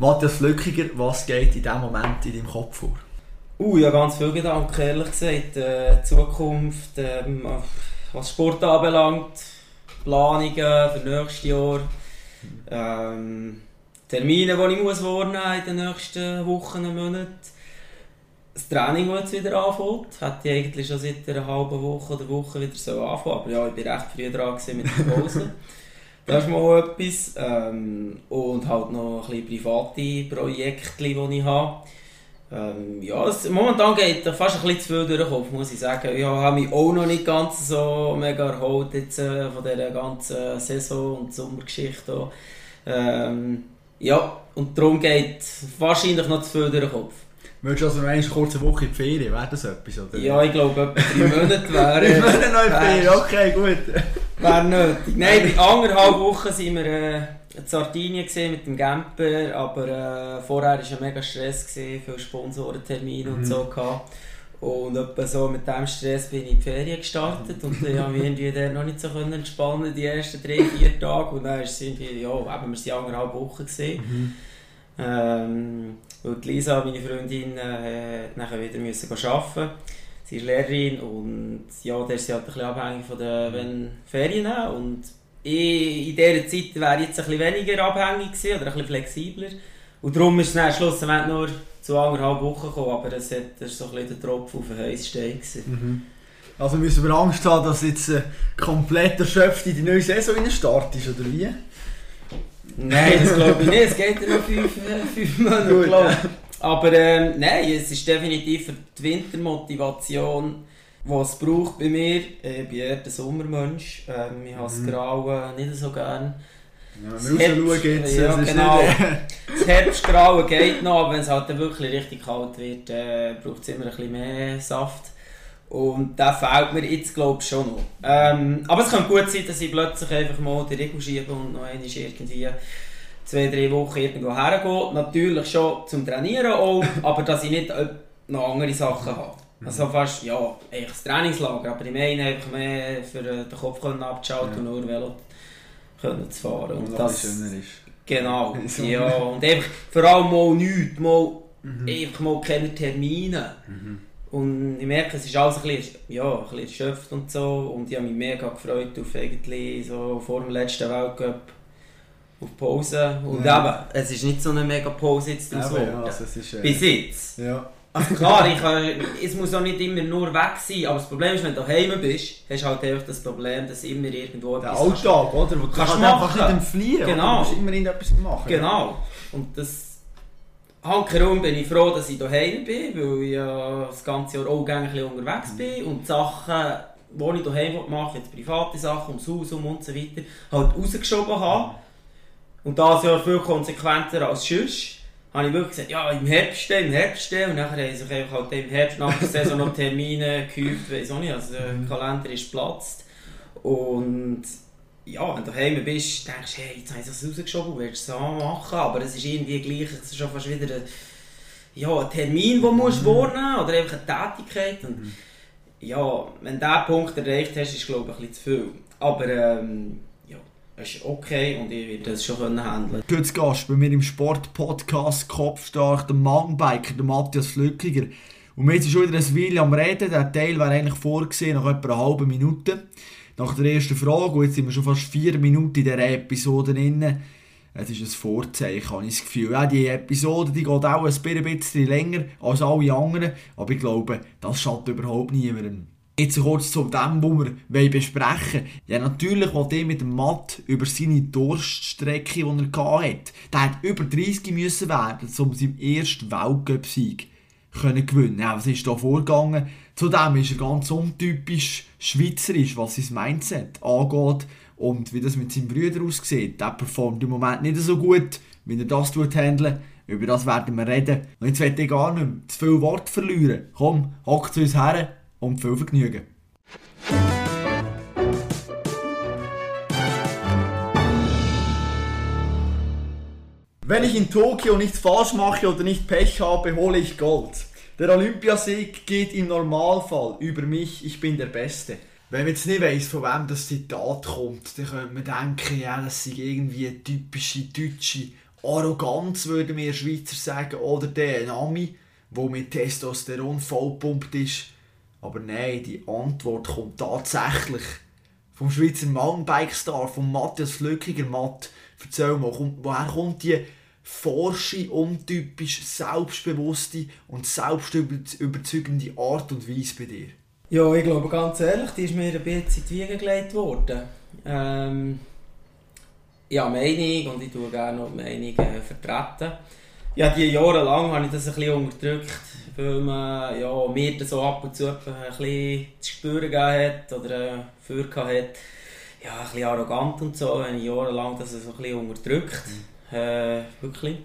Matthias Lückiger, was geht in diesem Moment in deinem Kopf vor? Uh, ja, ganz viele Gedanken, ehrlich gesagt. Äh, Zukunft, ähm, was Sport anbelangt, Planungen für nächstes Jahr, ähm, Termine, die ich muss wahrnehmen in den nächsten Wochen und Monaten. Das Training, das jetzt wieder anfängt, hätte ich eigentlich schon seit einer halben Woche oder Woche wieder so anfangen. Aber ja, ich war recht früh dran mit der Pause. das ist mal etwas. Ähm, und halt noch ein bisschen private Projekte, die ich habe. Ähm, ja, es, momentan geht fast ein bisschen zu viel durch den Kopf, muss ich sagen. Ich habe mich auch noch nicht ganz so mega erholt jetzt, äh, von dieser ganzen Saison und Sommergeschichte. Ähm, ja, und darum geht wahrscheinlich noch zu viel durch den Kopf. Würdest du also eine kurze Woche in die Ferien, wäre das etwas? Oder? Ja, ich glaube, etwa drei Monate wäre... drei Monate noch in die Ferien, okay, gut. Wäre nötig. Nein, bei anderthalb Wochen sind wir äh, in Sardinien mit dem Camper, aber äh, vorher war ein mega Stress, gewesen, viele Sponsorentermine mhm. und so. Gehabt. Und etwa so mit diesem Stress bin ich in die Ferien gestartet und ich habe mich irgendwie der noch nicht so entspannen die ersten drei, vier Tage. Und dann sind wir, ja, eben, wir waren anderthalb Wochen. Gewesen. Mhm. Ähm, weil Lisa, meine Freundin, äh, nachher wieder müssen arbeiten. Sie ist Lehrerin und ja, der ist sie halt ein bisschen abhängig von den wenn Ferien und ich, in dieser Zeit wäre ich jetzt ein bisschen weniger abhängig gewesen, oder ein bisschen flexibler. Und darum ist es dann schlussendlich nur zu anderthalb Wochen gekommen, aber das, hat, das war so ein bisschen der Tropfen auf den heißen Stein. Mhm. Also müssen wir Angst haben, dass jetzt äh, komplett erschöpft in die neue Saison startest, oder wie? Nein, das glaube ich nicht. Es geht ja noch fünf, äh, fünf Monate, glaube Aber ähm, nein, es ist definitiv für die Wintermotivation, die es braucht bei mir. Ich bin eher der Sommermensch. Ähm, ich habe das mhm. Grauen nicht so gerne. Ja, wenn wir rausschauen jetzt, ja, genau. das Herbstgrauen geht noch, aber wenn es halt wirklich richtig kalt wird, äh, braucht es immer ein bisschen mehr Saft. Und da fehlt mir jetzt glaube ich schon noch. Ähm, aber es kann gut sein, dass ich plötzlich einfach mal die Regel schiebe und noch einmal irgendwie zwei, drei Wochen irgendwo hergehe. Natürlich schon zum Trainieren auch, aber dass ich nicht noch andere Sachen habe. Mhm. Also fast, ja, eigentlich das Trainingslager, aber ich meine einfach mehr für den Kopf abzuschalten ja. und nur Velo können zu fahren. Und, und das schöner ist. Genau, ja, und einfach vor allem mal nichts, mal, mhm. einfach mal keine Termine. Mhm. Und ich merke, es ist alles ein bisschen, ja, ein bisschen erschöpft und so. Und ich habe mich mega gefreut auf eigentlich so vor dem letzten Weltcup auf Pause. Und ja. eben, es ist nicht so eine mega Pause jetzt ja, so. Ja, also es ist, äh, Bis jetzt. Ja. Also klar, ich kann, es muss auch nicht immer nur weg sein, aber das Problem ist, wenn du daheim bist, hast du halt einfach das Problem, dass immer irgendwo Der Alltag, oder? Wo du kannst, kannst einfach nicht entfliehen, genau. du musst immer etwas machen. Genau. Und das Hankerum bin ich froh, dass ich daheim bin, weil ich ja das ganze Jahr auch gerne unterwegs bin und die Sachen, die ich daheim mache, jetzt private Sachen, ums Haus um und so weiter, halt rausgeschoben habe. Und das Jahr viel konsequenter als sonst. Habe ich wirklich gesagt, ja, im Herbst, im Herbst. Und nachher haben sich einfach halt im Herbst nach der Saison noch Termine gehäuft, weiß auch nicht. Also der. Kalender ist geplatzt. Und ja, wenn du daheim bist, denkst du, hey, jetzt habe ich das rausgeschoben, willst du es machen, aber es ist irgendwie gleich, es ist schon fast wieder ein, ja, ein Termin, den du musst mhm. wahrnehmen oder einfach eine Tätigkeit. Und, mhm. Ja, wenn du diesen Punkt erreicht hast, ist es glaube ich ein bisschen zu viel. Aber ähm, ja, es ist okay und ich werde das schon handeln können. Heute Gast bei mir im Sportpodcast Kopfstark, der Mountainbiker, der Matthias Flückiger. Und wir sind schon wieder ein Weile am Reden, der Teil wäre eigentlich vorgesehen nach etwa einer halben Minute nach der ersten Frage, und jetzt sind wir schon fast vier Minuten in dieser Episode drin, es ist ein Vorzeichen, habe ich das Gefühl. Ja, die Episode die geht auch ein bisschen länger als alle anderen, aber ich glaube, das schadet überhaupt niemandem. Jetzt kurz zu dem, was wir besprechen wollen. Ja, natürlich wollte ich mit dem Matt über seine Durststrecke, die er hatte. Der hat über 30 müssen werden, um seinen ersten Weltcup-Sieg gewinnen können. Ja, was ist da vorgegangen? Zudem ist er ganz untypisch schweizerisch, was sein Mindset angeht und wie das mit seinem Brüder aussieht. Der performt im Moment nicht so gut, wie er das handeln Über das werden wir reden. Und jetzt werde ich gar nicht mehr zu viel Wort verlieren. Komm, hock zu uns her und viel Vergnügen. Wenn ich in Tokio nichts falsch mache oder nicht Pech habe, hole ich Gold. Der Olympiasieg geht im Normalfall über mich, ich bin der Beste. Wenn man jetzt nicht weiss, von wem das Zitat kommt, dann könnte man denken, ja, das sind irgendwie typische deutsche Arroganz, würden wir Schweizer sagen, oder der Nami, der mit Testosteron vollpumpt ist. Aber nein, die Antwort kommt tatsächlich vom Schweizer Mountainbike-Star, von Matthias Flückiger. Matt, erzähl mal, woher kommt die forsche, untypisch selbstbewusste und selbstüberzeugende Art und Weise bei dir? Ja, ich glaube ganz ehrlich, die ist mir ein bisschen in die Wiege gelegt worden. Ähm, ich habe Meinung und ich tue gerne noch die Meinung äh, vertreten. Ja, die Jahre lang habe ich das ein bisschen unterdrückt, weil man ja, mir das so ab und zu ein bisschen zu spüren gegeben hat oder äh, für hat. Ja, ein bisschen arrogant und so, wenn ich jahrelang das so ein bisschen unterdrückt. Mhm. Äh, wirklich.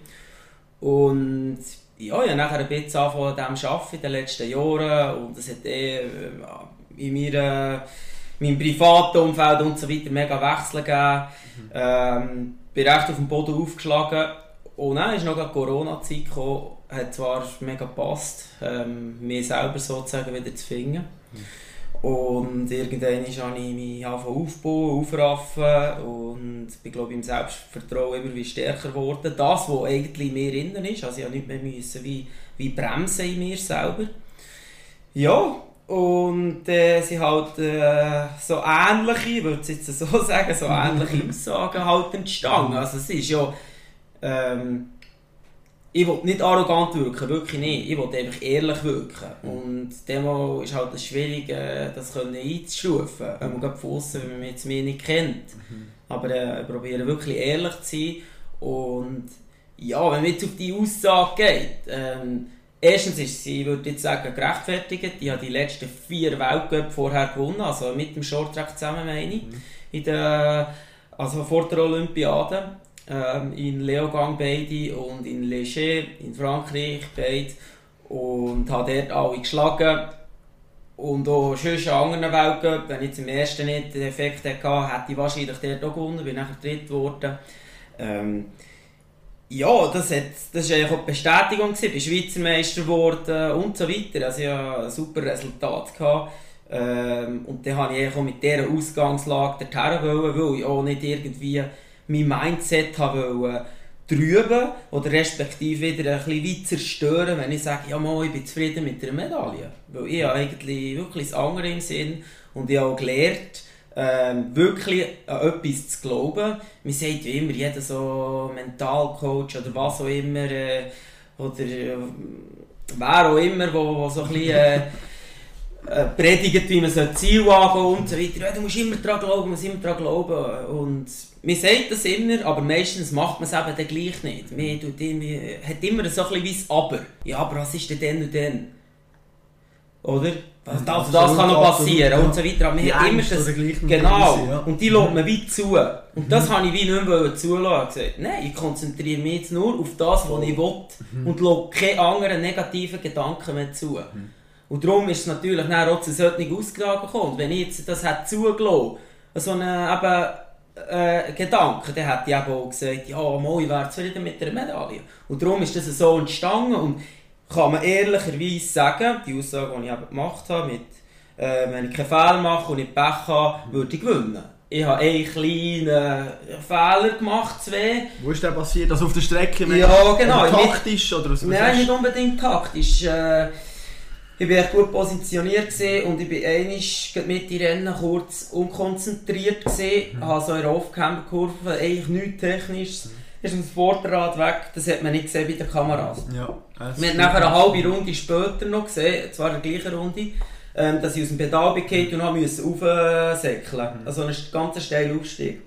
Und ja, ich habe nachher ein bisschen angefangen, an dem arbeiten in den letzten Jahren und es hat eh in meiner, meinem privaten Umfeld und so weiter mega Wechsel gegeben. Mhm. Ähm, bin recht auf dem Boden aufgeschlagen und dann ist noch die Corona-Zeit gekommen, hat zwar mega gepasst, ähm, mir selber sozusagen wieder zu finden. Mhm. Und irgendwann habe ich mich aufbauen, aufraffen und bin glaube im Selbstvertrauen immer wie stärker geworden. Das, was eigentlich in mir innen ist, also ich nicht mehr müssen wie, wie bremsen in mir selber. Ja, und äh, sie halt äh, so ähnliche, ich würde es jetzt so sagen, so ähnliche Aussagen halt entstanden. Also es ist ja... Ähm, ich will nicht arrogant wirken, wirklich nicht. Ich will einfach ehrlich wirken. Mhm. Und dem ist halt das schwierig, äh, das einzustufen. Wenn man gerade von außen, wenn man mich jetzt nicht kennt. Mhm. Aber äh, ich probiere wirklich ehrlich zu sein. Und ja, wenn man jetzt auf die Aussage geht, ähm, erstens ist sie, ich würde jetzt sagen, gerechtfertigt. Ich habe die letzten vier Weltcup vorher gewonnen, also mit dem Shorttrack zusammen meine ich. Mhm. In der, also vor der Olympiade ähm, in Leogang beide und in Leger in Frankreich beide und habe dort alle geschlagen. Und auch sonst an anderen Weltcup, wenn ich zum ersten nicht den Effekt hatte, hätte ich wahrscheinlich dort auch gewonnen, bin nachher dritt geworden. Ähm, ja, das, hat, das war auch die Bestätigung, ich bin Schweizer Meister geworden und so weiter. Also ich hatte ein super Resultat. Gehabt. Ähm, und dann wollte ich auch mit dieser Ausgangslage dorthin, weil ich auch nicht irgendwie mein Mindset wollte trüben oder respektive wieder ein bisschen weit zerstören, wenn ich sage, ja mal, ich bin zufrieden mit der Medaille. Weil ich habe eigentlich wirklich das andere im Sinn und ich habe auch gelernt, ähm, wirklich an etwas zu glauben. Man sagt ja immer, jeder so Mentalcoach oder was auch immer, äh, oder äh, wer auch immer, wo so ein bisschen... Äh, äh predigt, wie man so Ziel angehen und so weiter. Ja, du musst immer daran glauben, du musst immer daran glauben. Und man sagt das immer, aber meistens macht man es eben dann gleich nicht. Man tut irgendwie, hat immer so ein bisschen Aber. Ja, aber was ist denn dann und dann? Oder? Also das, das kann noch passieren absolut, und so weiter. Aber man hat immer das, genau. Weise, ja. Und die lässt man wie zu. Und das mhm. habe ich wie nicht mehr zulassen. Gesagt, nein, ich konzentriere mich jetzt nur auf das, was ich will mhm. und lasse keine anderen negativen Gedanken mehr zu. Mhm. Und darum ist es natürlich auch zu solchen Ausgaben gekommen. Und wenn ich jetzt das hätte zugelassen, so eine, eben, äh, Gedanken, dann hätte ich eben auch gesagt, ja, ich wäre zufrieden mit der Medaille. Und darum ist das so entstanden und kann man ehrlicherweise sagen, die Aussage, die ich eben gemacht habe, mit, äh, wenn ich keinen Fehler mache und nicht Pech habe, würde ich gewinnen. Ich habe einen kleinen Fehler gemacht, zwei. Wo ist der passiert? Also auf der Strecke? Ja, genau. taktisch? Oder was Nein, nicht unbedingt taktisch. Äh, ich war gut positioniert und ich war einig mit den Rennen kurz unkonzentriert gewesen. Mhm. habe so in der Off-Camber-Kurve eigentlich nichts Technisches. Mhm. Ist das Vorderrad weg, das hat man nicht gesehen bei den Kameras. Ja, wir haben nachher eine halbe Runde später noch gesehen, zwar in der gleichen Runde, ähm, dass ich aus dem Pedal bekehrt und habe aufsäckeln mhm. Also einen ganz steilen Aufstieg.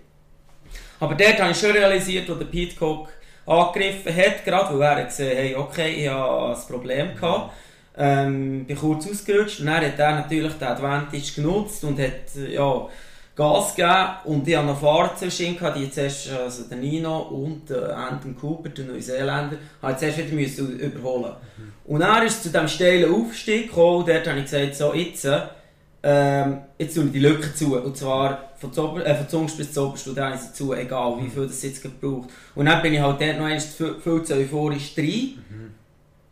Aber dort habe ich schon realisiert, wo der Pete Cook angegriffen hat, gerade weil er gesehen hat, hey, okay, ich habe ein Problem gehabt. Mhm ähm, bin kurz ausgerutscht und dann hat er natürlich den Advantage genutzt und hat ja, Gas gegeben und ich hatte noch Fahrer zwischen die zuerst, also der Nino und der Anton Cooper, der Neuseeländer, habe ich zuerst wieder müssen überholen mhm. Und dann ist es zu diesem steilen Aufstieg gekommen und dort habe ich gesagt, so jetzt, ähm, jetzt tue ich die Lücke zu. Und zwar von, Zober, äh, von Zungs bis zu Oberst, und ich sie zu, egal wie viel das jetzt gebraucht. Und dann bin ich halt dort noch einmal viel, viel zu euphorisch rein. Mhm.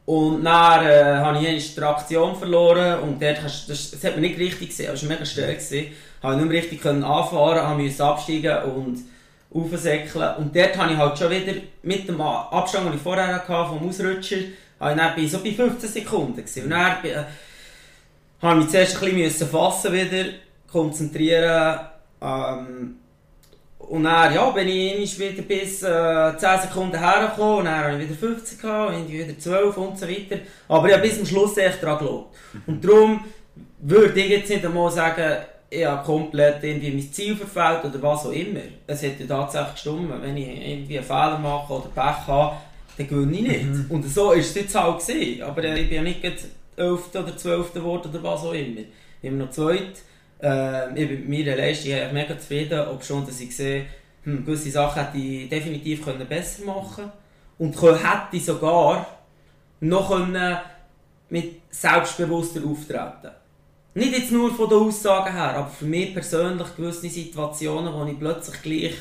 Und dann äh, habe ich die Traktion verloren und dort das, das hat man nicht richtig gesehen, aber es war mega schnell. Gewesen. Habe nicht mehr richtig können anfahren, müssen absteigen und aufsäckeln. Und dort habe ich halt schon wieder mit dem Abstand, den ich vorher hatte, vom Ausrutscher, habe ich dann bei, so bei 15 Sekunden gewesen. Und dann äh, habe ich mich zuerst ein bisschen fassen wieder, konzentrieren. Ähm, und dann ja, bin ich wieder bis äh, 10 Sekunden hergekommen und dann habe ich wieder 15 gehabt, und wieder 12 und so weiter. Aber ich habe bis zum Schluss echt dran geglaubt. Und darum würde ich jetzt nicht einmal sagen, ich habe komplett irgendwie mein Ziel verfehlt oder was auch immer. Es hätte tatsächlich gestimmt, wenn ich irgendwie einen Fehler mache oder Pech habe, dann gewinne ich nicht. Mhm. Und so ist es jetzt halt gewesen. Aber ich bin ja nicht 11. oder 12. geworden oder was auch immer. Ich bin noch zweit. Äh, ich bin mit meiner Leistung mega zufrieden, ob schon, dass ich sehe, hm, gewisse Sachen hätte ich definitiv können besser machen und hätte sogar noch können mit selbstbewusster auftreten. Nicht jetzt nur von den Aussagen her, aber für mich persönlich gewisse Situationen, wo ich plötzlich gleich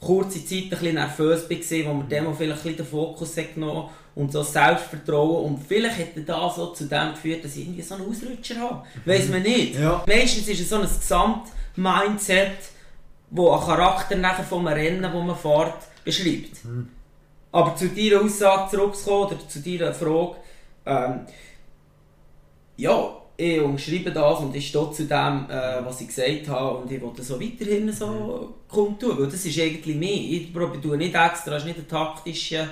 kurze Zeit ein bisschen nervös war, wo mir dem vielleicht ein den Fokus genommen und so Selbstvertrauen und vielleicht hätte das so zu dem geführt, dass ich irgendwie so einen Ausrutscher habe. Weiß man nicht. Ja. Meistens ist es so ein Gesamt-Mindset, wo ein Charakter nachher vom Rennen, wo man fährt, beschreibt. Mhm. Aber zu deiner Aussage zurückzukommen oder zu deiner Frage, ähm, ja, ich umschreibe das und ich stehe zu dem, äh, was ich gesagt habe und ich will das so weiterhin so mhm. kundtun, weil das ist eigentlich mehr. Ich tue nicht extra, es ist nicht ein taktischer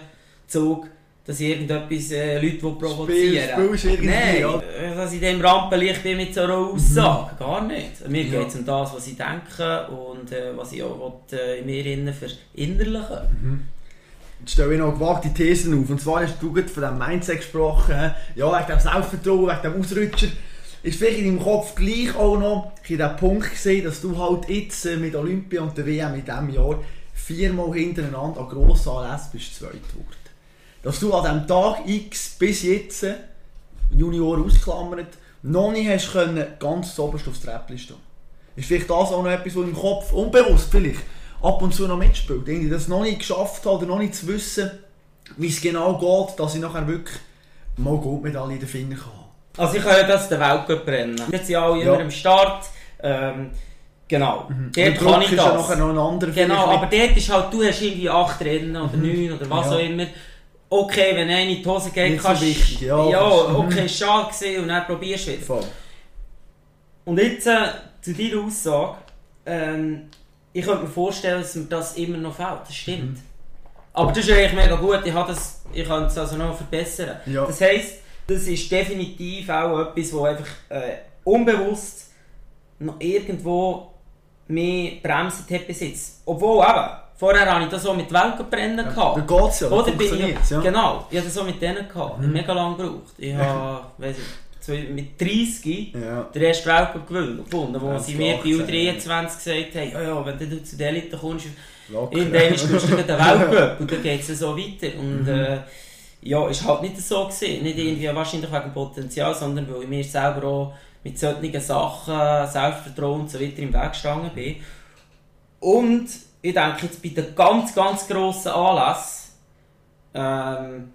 Zug, dass ich irgendetwas äh, Leute provozieren Spiel, Nein, ja. Dass ich dem Rampenlicht bin mit so einer Aussage, mhm. gar nicht. Mir ja. geht es um das, was ich denke und äh, was ich auch will, äh, in mir innen verinnerlichen mhm. Jetzt stelle ich noch gewagte Thesen auf. Und zwar hast du von diesem Mindset gesprochen, ja, wegen dem Selbstvertrauen, wegen dem Ausrutscher ist vielleicht in deinem Kopf gleich auch noch der Punkt gesehen, dass du halt jetzt äh, mit Olympia und der WM in diesem Jahr viermal hintereinander an grossen Anlässen bist zweit geworden. Dass du an diesem Tag X bis jetzt, Junior ausklammert, noch nicht hast können, ganz oberst aufs Treppchen stehen. Ist vielleicht das auch noch etwas, was im Kopf unbewusst vielleicht ab und zu noch mitspielt. Irgendwie das noch nicht geschafft habe oder noch nicht zu wissen, wie es genau geht, dass ich nachher wirklich mal Goldmedaille in den Finger kann. Also ich kann ja das den Weltcup rennen. Jetzt sind alle immer am Start. Ähm, genau. Mhm. Dort kann ich das. Ja genau, aber dort ist halt, du hast irgendwie acht Rennen oder mhm. neun oder was ja. auch immer. Okay, wenn eine in die Hose geht, Nicht kannst du... So ja, ja, okay, mhm. schade gewesen und dann probierst du wieder. Voll. Und jetzt äh, zu deiner Aussage. Ähm, ich könnte mir vorstellen, dass mir das immer noch fehlt. Das stimmt. Mhm. Aber das ist eigentlich mega gut. Ich, das, ich kann es also noch verbessern. Ja. Das heisst, das ist definitiv auch etwas, wo einfach äh, unbewusst noch irgendwo mehr bremset hat bis jetzt. Obwohl eben, vorher hatte ich das so mit Welkenbrennen ja, gehabt. Da geht's ja, Oder bin ich, ja. Genau, ich hatte das so mit denen gehabt. Mhm. Mega lange gebraucht. Ich habe, weiss ich, mit 30 ja. den ersten Weltcup gefunden, wo ja, sie mir bei U23 gesagt haben, ja, ja, wenn du zu der Elite kommst, irgendwann kommst du den Weltcup und dann geht es so weiter. Und, mhm. äh, ja, ist halt nicht so gewesen. Nicht irgendwie wahrscheinlich wegen Potenzial, sondern weil ich mir selber auch mit solchen Sachen, Selbstvertrauen und so weiter im Weg gestanden bin. Und ich denke jetzt bei den ganz, ganz grossen Anlässen ähm,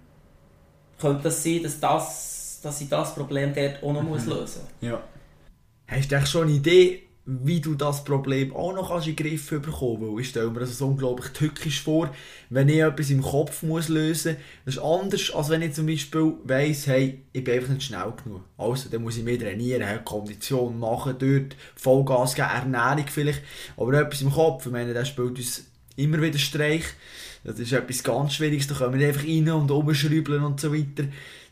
könnte das sein, dass, das, dass ich das Problem dort auch noch mhm. muss lösen muss. Ja. Hast du schon eine Idee, wie du das Problem auch noch in den Griff bekommen kannst. Ich stelle mir das unglaublich tückisch vor, wenn ich etwas im Kopf muss lösen muss. Das ist anders, als wenn ich zum Beispiel weiss, hey, ich bin einfach nicht schnell genug. Also, dann muss ich mehr trainieren, Kondition machen, dort Vollgas geben, Ernährung vielleicht. Aber etwas im Kopf, ich meine, das spielt uns immer wieder Streich. Das ist etwas ganz Schwieriges, da können wir einfach rein und umschrauben und so weiter.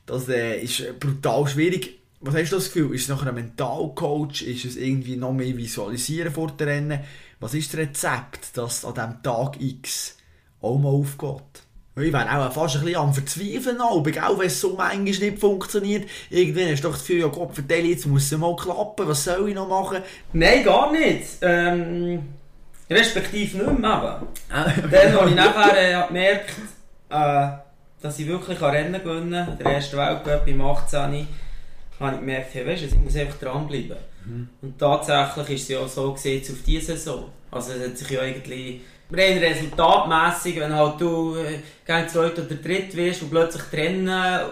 Das äh, ist brutal schwierig was hast du das Gefühl? Ist es nachher ein Mentalcoach? Ist es irgendwie noch mehr Visualisieren vor dem Rennen? Was ist das Rezept, dass an diesem Tag X auch mal aufgeht? Ich wäre auch fast ein bisschen am Verzweifeln, auch wenn es so manchmal nicht funktioniert. Irgendwann hast du doch das Gefühl, ja Gott, vertell, jetzt muss es mal klappen, was soll ich noch machen? Nein, gar nicht. Ähm, respektive nicht mehr. Dann habe ich nachher äh, gemerkt, äh, dass ich wirklich Rennen gewinnen kann. Der erste Weltcup im 18 habe ich gemerkt, hey, weißt, ich muss einfach dranbleiben. Mhm. Und tatsächlich ist es ja so gesehen auf diese Saison. Also es hat sich ja eigentlich rein resultatmässig, wenn halt du äh, gegen zweit oder dritt wirst und plötzlich trennen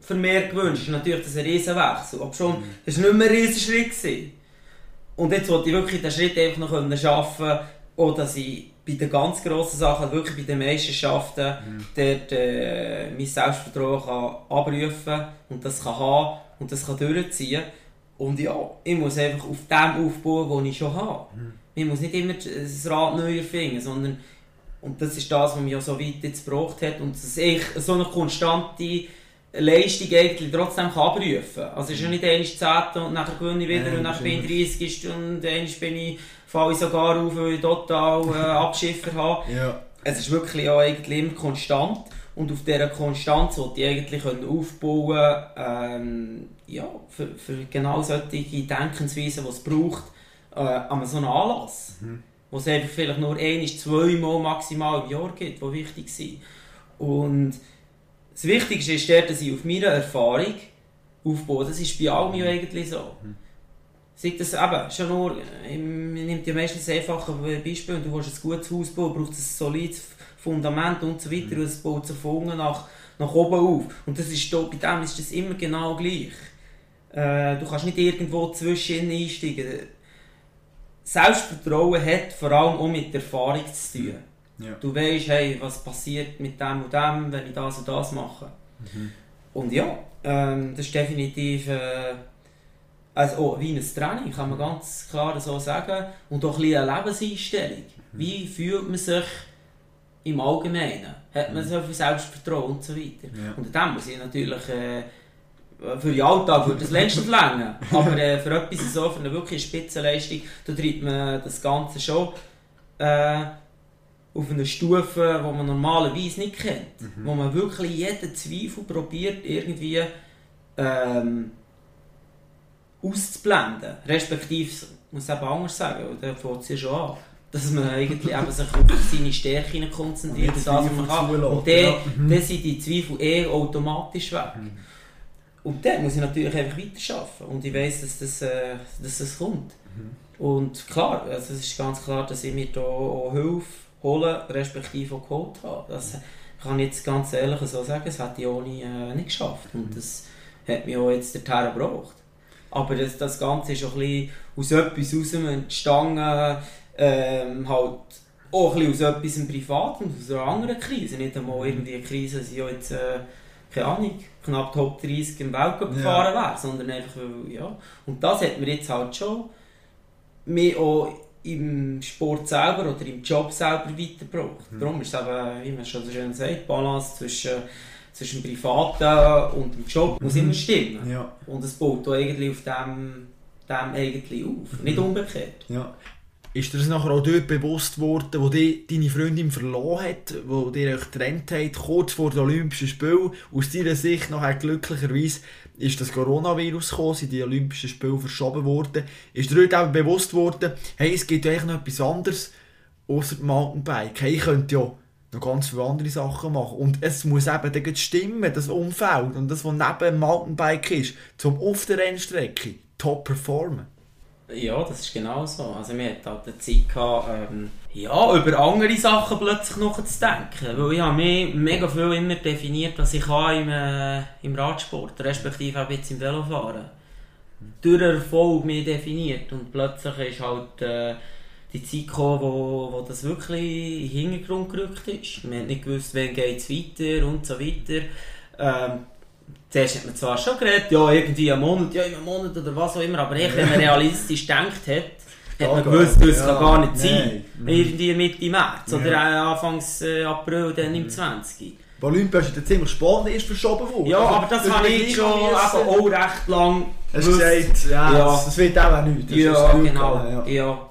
für mehr gewünscht, ist natürlich das ein Riesenwechsel. Aber schon, mhm. das war nicht mehr ein Riesenschritt. Gewesen. Und jetzt wollte ich wirklich den Schritt einfach noch schaffen, auch dass ich bei den ganz grossen Sachen, wirklich bei den Meisterschaften, Mhm. dort äh, mein Selbstvertrauen kann abrufen und das kann haben und das kann durchziehen. Und ja, ich muss einfach auf dem aufbauen, was ich schon habe. Mhm. Ich muss nicht immer das Rad neu erfinden, sondern und das ist das, was mich ja so weit jetzt gebracht hat und dass ich so eine konstante Leistung eigentlich trotzdem kann abrufen kann. Also es ist ja nicht einmal 10. und nachher gewinne ich wieder Nein, und dann das bin ich 30. und einmal bin ich, falle ich sogar auf, weil ich total äh, Abschiffer habe. Ja. Es ist wirklich auch eigentlich immer konstant und auf dieser Konstanz wollte ich eigentlich können aufbauen ähm, ja, für, für genau solche Denkensweisen, die es braucht äh, an so einem Anlass. Mhm. Wo es einfach vielleicht nur ein, zweimal maximal im Jahr gibt, die wichtig sind. Und das Wichtigste ist dort, dass ich auf meiner Erfahrung aufbaue. Das ist bei allem ja eigentlich so. Sei das eben, schon nur, man nimmt ja meistens einfache Beispiele, du willst ein gutes Haus bauen, braucht ein solides Fundament und so weiter und es baut sich von unten nach, nach oben auf. Und das ist da, bei dem ist das immer genau gleich. Äh, du kannst nicht irgendwo zwischen einsteigen. Selbstvertrauen hat vor allem auch mit Erfahrung zu tun. Ja. Du weißt, hey, was passiert mit dem und dem, wenn ich das und das mache. Und ja, ähm, das ist definitiv äh, also auch wie ein Training, kann man ganz klar so sagen. Und auch ein bisschen eine Lebenseinstellung. Wie fühlt man sich im Allgemeinen? Hat man so viel Selbstvertrauen und so weiter. Ja. Und dann muss ich natürlich äh, für den Alltag würde das längst länger. Aber äh, für etwas so, für eine wirklich Spitzenleistung, da treibt man das Ganze schon äh, auf eine Stufe, die man normalerweise nicht kennt. Wo man wirklich jeden Zweifel probiert, irgendwie ähm, auszublenden. Respektive, ich muss es eben anders sagen, da fängt es ja schon an. Dass man eigentlich eben sich auf seine Stärken konzentriert Und und nicht das, was man kann. Und dann, ja. Mhm. dann sind die Zweifel eh automatisch weg. Und dann muss ich natürlich einfach weiterarbeiten. Und ich weiss, dass das, äh, dass das kommt. Und klar, also es ist ganz klar, dass ich mir da auch Hilfe holen, respektive auch geholt habe. Das kann ich jetzt ganz ehrlich so sagen, das hätte ich ohne äh, nicht geschafft. Und das hat mich auch jetzt dorthin gebracht. Aber das, das Ganze ist auch ein bisschen aus etwas raus entstanden, ähm, halt auch ein bisschen aus etwas im Privaten, aus einer anderen Krise. Nicht einmal irgendwie eine Krise, dass ich ja jetzt, äh, keine Ahnung, knapp Top 30 im Weltcup Ja. gefahren wäre, sondern einfach, ja. Und das hat mir jetzt halt schon mich auch im Sport selber oder im Job selber weitergebracht. Darum ist es eben, wie man schon so schön sagt, die Balance zwischen, zwischen dem Privaten und dem Job muss immer stimmen. Ja. Und es baut auch eigentlich auf dem, dem eigentlich auf, nicht umgekehrt. Ja. Ist dir das nachher auch dort bewusst worden, wo die, deine Freundin verloren hat, wo ihr euch getrennt habt, kurz vor den Olympischen Spielen? Aus deiner Sicht nachher glücklicherweise ist das Coronavirus gekommen, sind die Olympischen Spiele verschoben worden. Ist dir dort auch bewusst worden, hey, es gibt ja eigentlich noch etwas anderes, außer dem Mountainbike. Hey, ich könnte ja noch ganz viele andere Sachen machen. Und es muss eben dann stimmen, das Umfeld und das, was neben dem Mountainbike ist, zum auf der Rennstrecke top performen. Ja, das ist genau so. Also wir hatten halt die Zeit, gehabt, ähm, ja, über andere Sachen plötzlich noch zu denken. Weil ich habe mich mega viel immer definiert, was ich kann im, äh, im Radsport, respektive auch jetzt im Velofahren. Durch Erfolg mich definiert. Und plötzlich ist halt äh, die Zeit gekommen, wo, wo das wirklich in den Hintergrund gerückt ist. Man hat nicht gewusst, wann geht es weiter und so weiter. Ähm, Zuerst hat man zwar schon geredet, ja, irgendwie einen Monat, ja, in einem Monat oder was auch immer, aber echt, wenn man realistisch gedacht hat, hat man gewusst, das kann Ja, gar nicht sein. nein. Irgendwie Mitte März oder Ja. äh, Anfangs äh, April, dann im 20. Die Olympia ist ja ziemlich spät erst verschoben worden. Ja, aber das habe ich schon auch recht lang Hast gewusst. gesagt, ja, Ja. Das, wird auch nicht. Das ist Ja, genau. Ja. Ja.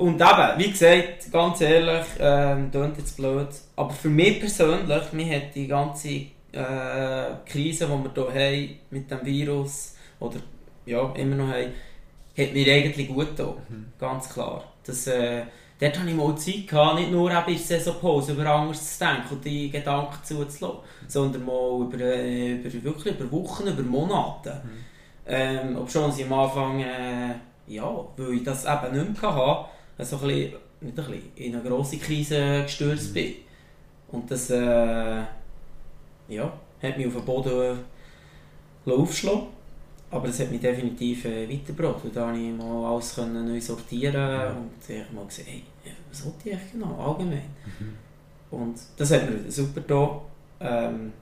Und eben, wie gesagt, ganz ehrlich, ähm, klingt jetzt blöd, aber für mich persönlich, mir hat die ganze äh, Krise, die wir hier haben, mit dem Virus, oder ja, immer noch haben, hat mir eigentlich gut getan. Ganz klar. Das, äh, dort hatte ich mal Zeit, gehabt, nicht nur eben in der Saisonpause über anderes zu denken und die Gedanken zuzulassen, sondern mal über, äh, über, wirklich über Wochen, über Monate. Ähm, ob schon sie am Anfang, äh, ja, weil ich das eben nicht mehr hatte, so ein bisschen, nicht ein bisschen, in eine grosse Krise gestürzt bin. Und das, äh, ja, hat mich auf den Boden aufgeschlagen. Aber es hat mich definitiv äh, weitergebracht, da konnte ich mal alles können neu sortieren und ich habe mal gesehen, hey, was wollte ich eigentlich genau, allgemein. Und das hat mir super da. Ähm,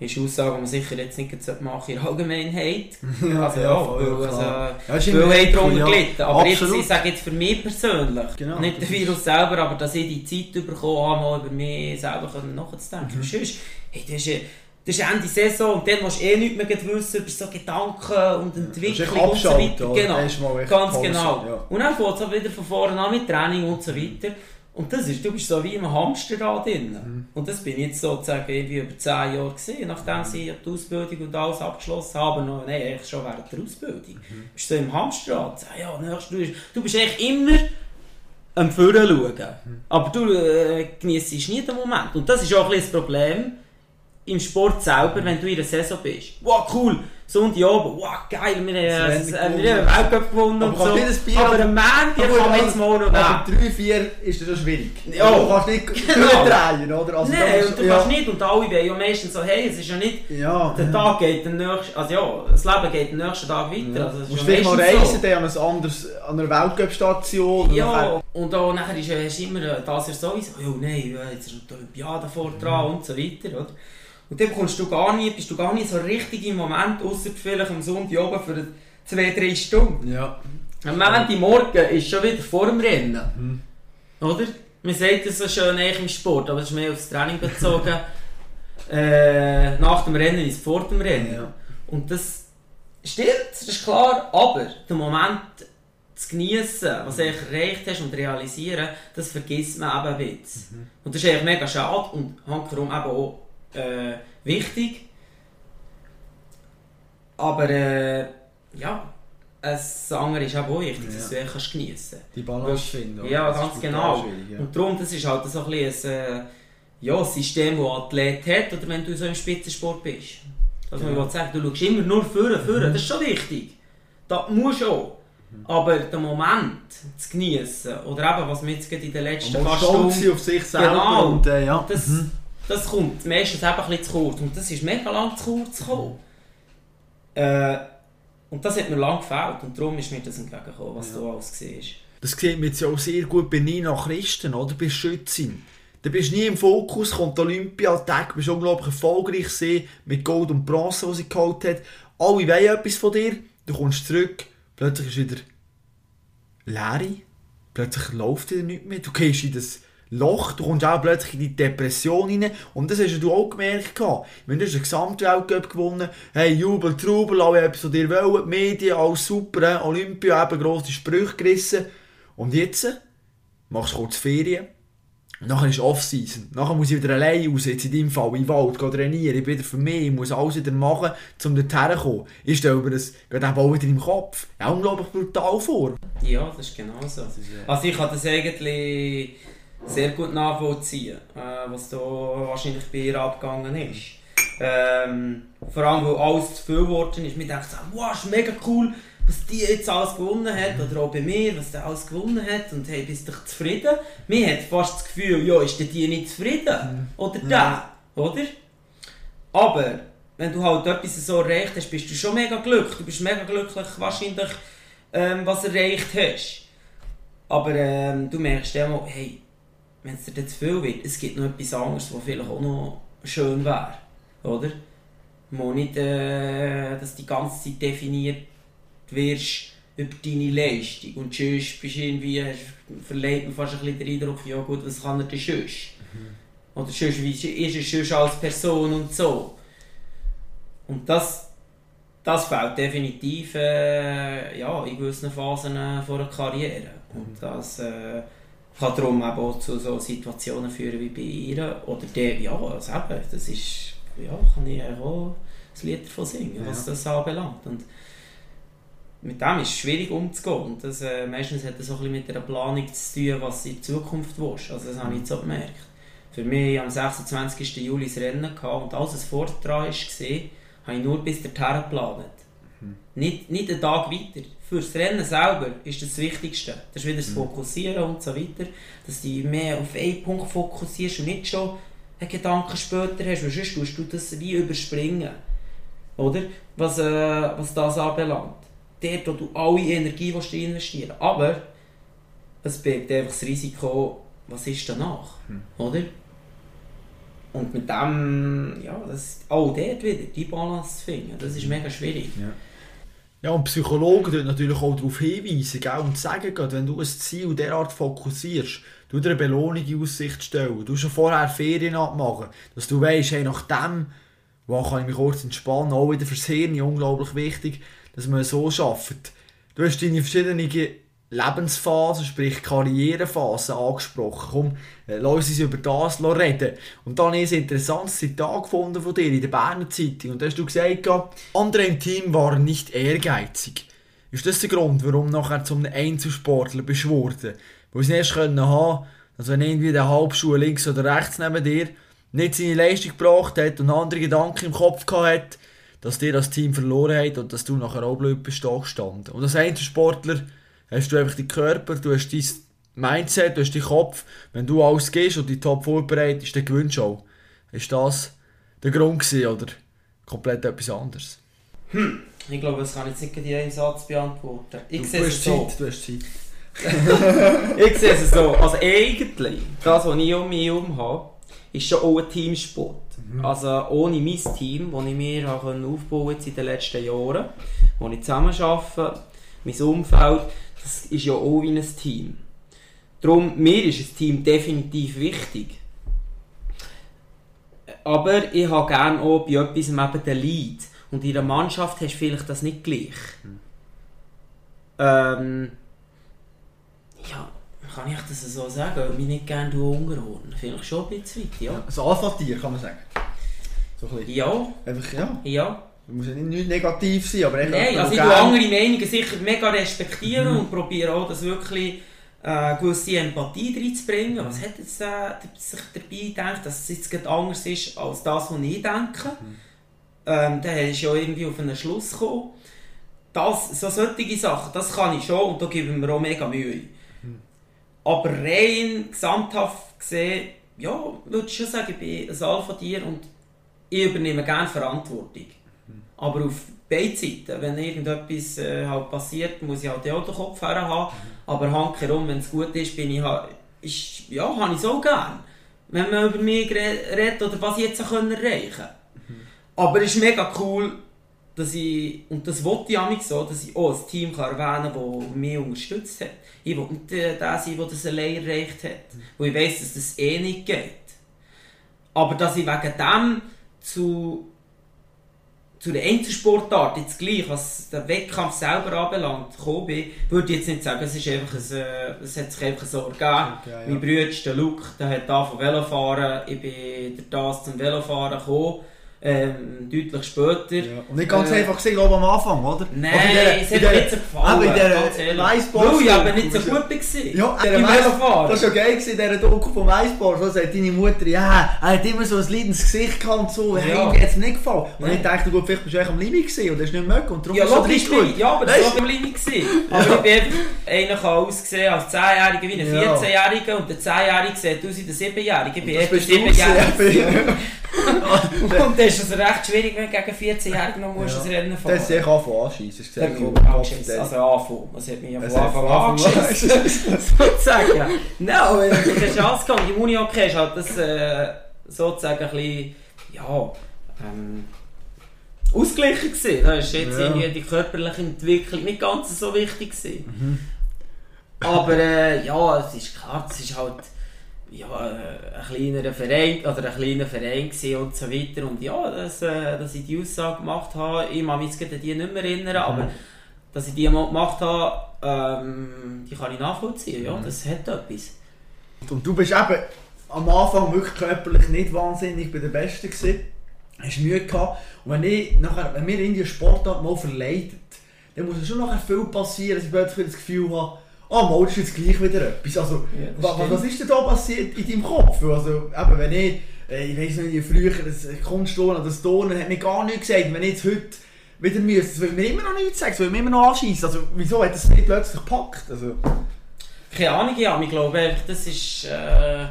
ist eine Aussage, die man sicher jetzt nicht machen in der Allgemeinheit. Also ja, weil, also, Ja, weil ich darunter ja, gelitten Aber jetzt, absolut. ich sage jetzt für mich persönlich, Genau, nicht der Virus selber, aber dass ich die Zeit bekommen habe, mal über mich selber nachzudenken. Mhm. Sonst, hey, das ist, das ist Ende Saison und dann musst du eh nichts mehr wissen über so Gedanken und Entwicklung und so weiter. Genau. Ganz genau. Ja. Und dann fängt es auch wieder von vorne an mit Training und so weiter. Und das ist, du bist so wie im Hamsterrad drin. Mhm. Und das bin ich jetzt sozusagen irgendwie über 10 Jahre gesehen, nachdem ich die Ausbildung und alles abgeschlossen habe. Noch, nein, eigentlich schon während der Ausbildung. Mhm. Bist du so im Hamsterrad. Ja, nächstes, du, bist- du bist eigentlich immer am Führen schauen. Mhm. Aber du äh, genießt nie den Moment. Und das ist auch ein bisschen das Problem im Sport selber, wenn du in der Saison bist. Wow, cool! Sonntag oben, wow, geil, wir haben äh, einen Weltcup gewonnen und so. Bier- Aber am Montag kann man jetzt mal noch. Aber 3-4 ist das schon schwierig. Ja. Du kannst nicht Genau. drehen, oder? Also, Nein, und du ja. kannst nicht, und alle wollen ja meistens so, hey, es ist ja nicht, Ja. der Tag geht den nächsten, also ja, das Leben geht den nächsten Tag weiter. Ja. Also, Du ist musst ja vielleicht mal reisen dann an, ein anderes, an einer Weltcup-Station. Ja, und auch nachher ist, hast du immer äh, das Jahr sowieso, oh nein, äh, jetzt ist die Olympiade vor dran und so weiter, oder? Und dann kommst du gar nie, bist du gar nicht so richtig im Moment, außer vielleicht am Sonntag oben für zwei, drei Stunden. Ja. Am Montagmorgen ist schon wieder vor dem Rennen, Mhm. oder? Man sagt das so schön eigentlich im Sport, aber das ist mehr aufs Training bezogen. äh, nach dem Rennen ist vor dem Rennen. Ja. Und das stimmt, das ist klar, aber den Moment zu genießen, was du eigentlich erreicht hast und realisieren, das vergisst man eben ein bisschen. Und das ist eigentlich mega schade und handkehrum eben auch äh, wichtig. Aber äh, ja, das andere ist auch wichtig, dass Ja. du eigentlich kannst geniessen Die Balance finden. oder? Ja, ganz genau. ja. Und darum, das ist halt so ein, bisschen ein äh, ja, System, das ein Athlet hat, oder wenn du so im Spitzensport bist. Dass man Ja. will sagen, du schaust immer nur vorne, vorne, das ist schon wichtig. Das musst du auch. Aber den Moment zu genießen, oder eben, was wir jetzt in den letzten Man paar muss Stunden auf sich selber. Genau. Und, äh, ja. das, Mhm. Das kommt meistens eben ein bisschen zu kurz. Und das ist mega lang zu kurz gekommen. Äh, und das hat mir lange gefällt. Und darum ist mir das entgegengekommen, was Ja. du alles gesehen hast. Das sieht man jetzt ja auch sehr gut bei Nina Christen, oder? Du bist Schützin. Du bist nie im Fokus, kommt Olympia-Tag, bist unglaublich erfolgreich gewesen, mit Gold und Bronze, die sie geholt hat. Alle wollen etwas von dir, du kommst zurück, plötzlich ist wieder Leere, plötzlich läuft wieder nichts mehr, du gehst in das Loch, du kommst auch plötzlich in die Depression rein und das hast ja du auch gemerkt. Wenn du hast einen Gesamtweltcup gewonnen, hey, Jubel, Trubel, alle etwas von dir wollen, die Medien, alles super, Olympia, eben grosse Sprüche gerissen. Und jetzt äh, machst du kurz Ferien. Und nachher ist Off-Season. Nachher muss ich wieder alleine raus, jetzt in deinem Fall, in den Wald, gehen trainieren, ich bin wieder für mich, ich muss alles wieder machen, um dorthin zu kommen. Ich stelle mir das gerade eben auch wieder im Kopf. Ja, unglaublich brutal vor. Ja, das ist genau so. Also ich kann das eigentlich sehr gut nachvollziehen, äh, was da wahrscheinlich bei ihr abgegangen ist. Ähm, vor allem, weil alles zu viel geworden ist. Wir denken so, wow, ist mega cool, was die jetzt alles gewonnen hat, oder auch bei mir, was der alles gewonnen hat, und hey, bist du zufrieden? Mir hat fast das Gefühl, ja, ist der die nicht zufrieden? Oder der, Ja. oder? Aber, wenn du halt etwas so erreicht hast, bist du schon mega glücklich. Du bist mega glücklich, wahrscheinlich, ähm, was du erreicht hast. Aber ähm, du merkst mal, hey, wenn es dir dann zu viel wird, es gibt noch etwas anderes, was vielleicht auch noch schön wäre. Oder? Mo nicht, äh, dass die ganze Zeit definiert wirst über deine Leistung. Und sonst bist du irgendwie, verleiht man fast ein bisschen den Eindruck, ja gut, was kann er denn sonst? Oder sonst, wie ist er sonst als Person und so. Und das, das fehlt definitiv äh, ja, in gewissen Phasen äh, von einer Karriere. Und das äh, kann darum eben auch zu so Situationen führen wie bei ihr. Oder der, ja, also eben, das ist, ja, kann ich auch ein Lied davon singen, was Ja. das anbelangt. Und mit dem ist es schwierig umzugehen. Und das, äh, meistens hat das auch ein bisschen mit einer Planung zu tun, was in Zukunft willst. Also das habe ich auch gemerkt. Für mich am 26. Juli das Rennen gehabt und alles, was vorher dran war, habe ich nur bis dorthin geplant. Nicht, nicht einen Tag weiter. Für das Rennen selber ist das, Wichtigste. Das ist wieder das Fokussieren und so weiter. Dass du mehr auf einen Punkt fokussierst und nicht schon einen Gedanken später hast, weil sonst tust du das wie überspringen. Oder? Was, äh, was das anbelangt. Dort, wo du alle Energie willst investieren Aber es birgt einfach das Risiko, was ist danach, Hm. oder? Und mit dem, ja, das, auch dort wieder, die Balance zu finden, das ist mega schwierig. Ja, und Psychologen tun natürlich auch darauf hinweisen gell, und sagen, gerade, wenn du ein Ziel derart fokussierst, du dir eine Belohnung in Aussicht stellen, du schon vorher Ferien abmachen, dass du weißt, hey, nach dem wo kann ich mich kurz entspannen, auch wieder fürs Hirn unglaublich wichtig, dass man so schafft. Du hast deine verschiedenen Lebensphasen, sprich Karrierephasen angesprochen. Komm, äh, lass uns über das reden. Und dann ich ein interessantes Zitat gefunden von dir in der Berner Zeitung. Und da hast du gesagt, andere im Team waren nicht ehrgeizig. Ist das der Grund, warum nachher zum Einzelsportler bist geworden? Weil sie erst können haben, dass wenn irgendwie der Halbschuh links oder rechts neben dir nicht seine Leistung gebracht hat und andere Gedanken im Kopf gehabt dass dir das Team verloren hat und dass du nachher auch blöd bist gestanden. Und als Einzelsportler hast du einfach deinen Körper, du hast dein Mindset, du hast deinen Kopf. Wenn du alles gehst und die Top vorbereitest, dann gewinnst du auch. Ist das der Grund gewesen, oder komplett etwas anderes? Ich glaube, das kann ich jetzt nicht in einem Satz beantworten. Ich du, sehe du es hast so. Zeit, du hast Zeit. Ich sehe es so. Also eigentlich, das, was ich um mich herum habe, ist schon auch ein Teamsport. Also ohne mein Team, das ich mir aufbauen konnte in den letzten Jahren, wo ich zusammen arbeite, mein Umfeld, das ist ja auch wie ein Team. Darum, mir ist ein Team definitiv wichtig. Aber ich habe gerne auch bei etwas eben den Lead. Und in der Mannschaft hast du vielleicht das nicht gleich. Ähm, ja, kann ich das so sagen? Ich mich nicht gerne unterordnen. Vielleicht schon ein bisschen weit, ja. Also Alpha-Tier, kann man sagen. So ein bisschen. Ja, Einfach, ja. ja. Muss ja nicht, nicht negativ sein, aber. Nein, also ich tue andere Meinungen sicher mega respektieren und probiere auch, das wirklich äh, gewisse Empathie reinzubringen. Was hat jetzt äh, sich dabei gedacht, dass es jetzt anders ist als das, was ich denke? Ähm, dann ist ja irgendwie auf einen Schluss gekommen. Das, so solche Sachen, das kann ich schon und da gebe ich mir auch mega Mühe. Aber rein gesamthaft gesehen, ja, würde ich schon sagen, ich bin ein Alpha-Tier und ich übernehme gerne Verantwortung. Aber auf beiden Seiten, wenn irgendetwas äh, halt passiert, muss ich halt auch den Kopf her haben. Aber handherum, wenn es gut ist, bin ich halt, ist, ja, habe ich so gern. Wenn man über mich redet oder was ich jetzt auch erreichen kann. Aber es ist mega cool, dass ich, und das wollte ich auch so, dass ich auch ein Team kann erwähnen kann, das mich unterstützt hat. Ich will nicht äh, der sein, der das allein erreicht hat. Weil ich weiss, dass das eh nicht geht. Aber dass ich wegen dem zu, zu der Einzelsportart jetzt gleich, was den Wettkampf selber anbelangt, gekommen bin, würde ich jetzt nicht sagen, es, ist einfach ein, äh, es hat sich einfach so ergeben. Okay, ja. Mein Bruder, der Luke, der hat angefangen Velofahren. Ich bin durch das zum Velofahren gekommen. Ähm, deutlich später. Ja. Und nicht ganz Äh, einfach gesehen, glaube ich, am Anfang, oder? Nein, in der- es in hat der- mir nicht so gefallen. Aber in ehrlich. Weißbox- Weil ich aber nicht so Ja. gut war. Ja, der Beim Mais, Velofahren. das war ja geil gewesen, dieser Doku vom. So sagt deine Mutter, ja, er hat immer so ein Leid ins Gesicht gehabt und so. Hey, Ja. hat es nicht gefallen. Und ich dachte, gut, vielleicht bist du am Limit gewesen und hast nicht mögen. Und darum Ja, ist es. Ja, aber das war beim Limit. Aber ich bin einfach, einer kann aussehen als 10-Jähriger wie ein Ja. 14-Jähriger und der 10-Jährige sieht aus wie der 7-Jährige. Ich bin Das etwa bist du 7-Jährig. gewesen. Und dann ist es recht schwierig, wenn du gegen 14-Jährige noch musst Ja. das Rennen Das fahren ist sehr anfangen anschießen. gesehen, Club im Kopf angeschissen. Also anfangen. Das hat mich hat Anfang angeschissen. sozusagen. Nein, aber wenn du keine Chance gehabt im Uni-Hockey ist halt das äh, sozusagen ein bisschen, ja, ähm, ausgeglichen gewesen. Da ist jetzt Ja. irgendwie die körperliche Entwicklung nicht ganz so wichtig gewesen. Mhm. Aber äh, ja, es ist klar, es ist halt ja, äh, ein kleinerer Verein oder ein kleiner Verein und so weiter. Und ja, dass, äh, dass ich die Aussage gemacht habe, ich kann mich jetzt an die nicht mehr erinnern, aber dass ich die mal gemacht habe, ähm, die kann ich nachvollziehen. Ja, das hat etwas. Und du bist eben am Anfang wirklich körperlich nicht wahnsinnig bei den Besten gewesen. Hast Mühe gehabt. Und wenn, ich nachher, wenn mir in die Sportart mal verleidet, dann muss es schon nachher viel passieren, dass ich plötzlich das Gefühl habe, ah, mal ist jetzt gleich wieder etwas. Also, Ja, das wa- wa- stimmt. was ist denn da passiert in deinem Kopf? Also, eben, wenn ich, äh, ich weiss nicht, früher das Kunstturnen oder das Turnen hat mir gar nichts gesagt. Wenn ich jetzt heute wieder müsste, das würde mir immer noch nichts sagen, das würde mir immer noch anschießen. Also, wieso hat das nicht plötzlich gepackt? Also, Keine Ahnung, ja, ich glaube einfach, das ist äh,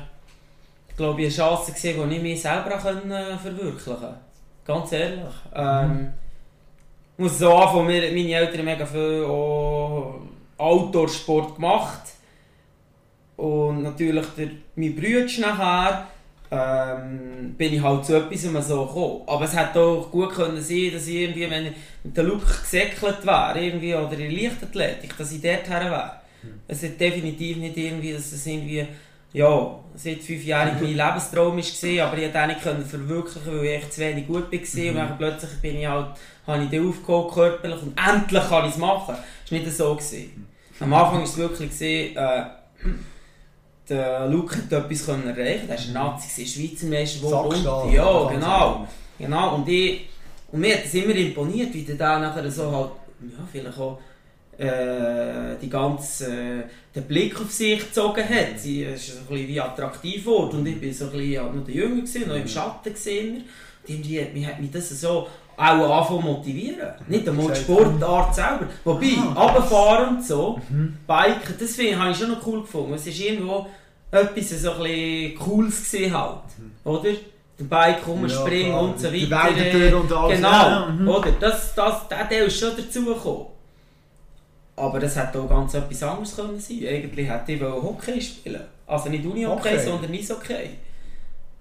ich glaube, eine Chance gewesen, die ich mich selber können, äh, verwirklichen konnte. Ganz ehrlich. Ähm, ich muss so anfangen, meine Eltern mega viel auch Outdoor-Sport gemacht. Und natürlich der, mein Bruder nachher, ähm, bin ich halt zu etwas so gekommen. Aber es hätte auch gut können sein, dass ich irgendwie, wenn ich mit der Luke gesäckelt wäre, irgendwie, oder in Leichtathletik, dass ich dort her wäre. Mhm. Es ist definitiv nicht irgendwie, dass es irgendwie, ja, seit fünf Jahren mein Lebenstraum war, aber ich konnte ihn nicht verwirklichen, weil ich zu wenig gut war. Mhm. Und dann plötzlich bin ich halt, habe ich den aufgeholt körperlich und endlich kann ich es machen. Das war nicht so. Gewesen. Am Anfang war es wirklich, gewesen, äh, der Luke hat etwas erreichen Er war ein Nazi, Schweizer Meister, wo und, Ja, genau. genau. Und, ich, und mir hat es immer imponiert, wie der da nachher so halt, ja, vielleicht auch äh, die ganze, äh, den Blick auf sich gezogen hat. Sie ist so ein bisschen wie attraktiv geworden und ich war so ein bisschen halt noch der Jünger, gewesen, noch im Schatten gesehen. Und irgendwie hat mich, hat mich das so auch anfangen motivieren. Nicht einmal die Sportart selber. Wobei, ah, runterfahren und so, mhm. Biken, das finde ich, habe ich schon noch cool gefunden. Es ist irgendwo etwas so ein Cooles gewesen halt, mhm. oder? Der Bike rumspringen ja, und so weiter. Die und alles. Genau, ja, mhm. oder? Das, das, der Teil ist schon dazugekommen. Aber das hätte auch ganz etwas anderes können sein. Eigentlich hätte ich Hockey spielen Also nicht Uni-Hockey, okay. sondern Eishockey.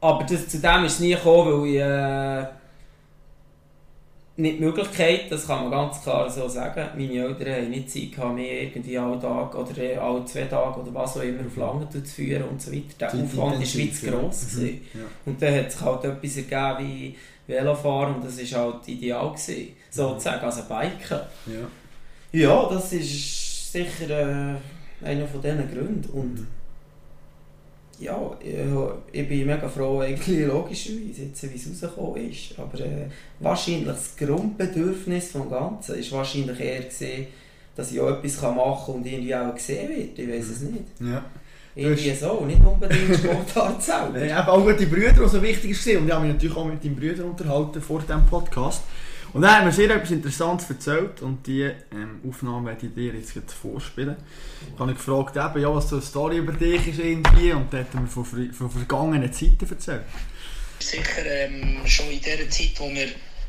Aber das, zu dem ist es nie gekommen, weil ich... Äh, nicht die Möglichkeit, das kann man ganz klar so sagen. Meine Eltern haben nicht Zeit gehabt, mich irgendwie alle Tage oder alle zwei Tage oder was auch immer auf Lange zu führen und so weiter. Der die Aufwand der Schweiz gross. Mhm. Ja. Und dann hat sich halt etwas ergeben wie Velofahren und das war halt ideal gewesen, sozusagen, also Biken. Ja, ja das ist sicher äh, einer von diesen Gründen. Und mhm ja, ich bin mega froh, eigentlich logischerweise, jetzt, wie es rausgekommen ist. Aber äh, wahrscheinlich das Grundbedürfnis des Ganzen ist wahrscheinlich eher gesehen, dass ich auch etwas machen kann und irgendwie auch gesehen wird. Ich weiß es nicht. Ja. Irgendwie so, nicht unbedingt Sportart selber. Nein, auch die Brüder, die so wichtig waren. Und ich habe mich natürlich auch mit deinen Brüdern unterhalten vor diesem Podcast. Und dann haben wir sehr etwas Interessantes erzählt und diese ähm, Aufnahme werde ich dir jetzt vorspielen. Ich habe gefragt, eben, ja, was so eine Story über dich ist irgendwie und da hat mir von, vergangenen Zeiten erzählt. Sicher schon in der Zeit, wo wir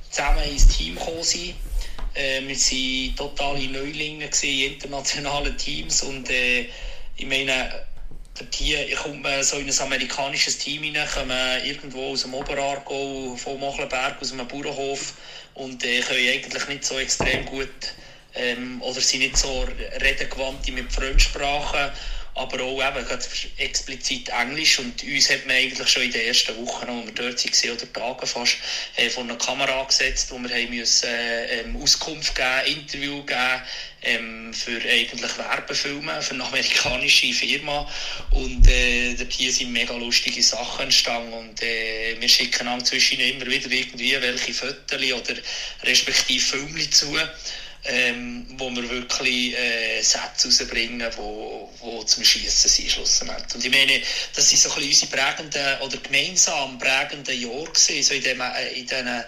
zusammen ins Team gekommen sind. Wir waren totale Neulinge in internationalen Teams und äh, ich meine, hier kommt man so in ein amerikanisches Team rein, kommt man irgendwo aus dem Oberargau, von Machlenberg, aus einem Bauernhof und äh, können eigentlich nicht so extrem gut ähm, oder sind nicht so redengewandt mit Fremdsprachen, aber auch eben explizit Englisch. Und uns hat man eigentlich schon in den ersten Wochen, wo wir dort waren, oder Tagen fast, äh, vor einer Kamera gesetzt, wo wir haben müssen, äh, ähm, Auskunft geben, Interview geben, ähm, für eigentlich Werbefilme für eine amerikanische Firma. Und äh, hier sind mega lustige Sachen entstanden. Und äh, wir schicken dann zwischen immer wieder irgendwie welche Fotos oder respektive Filme zu ähm, wo wir wirklich äh, Sätze rausbringen, wo, wo zum Schießen sind schlussendlich. Und ich meine, das sind so ein bisschen unsere prägenden oder gemeinsam prägenden Jahre gewesen, so in, dem, äh, in diesen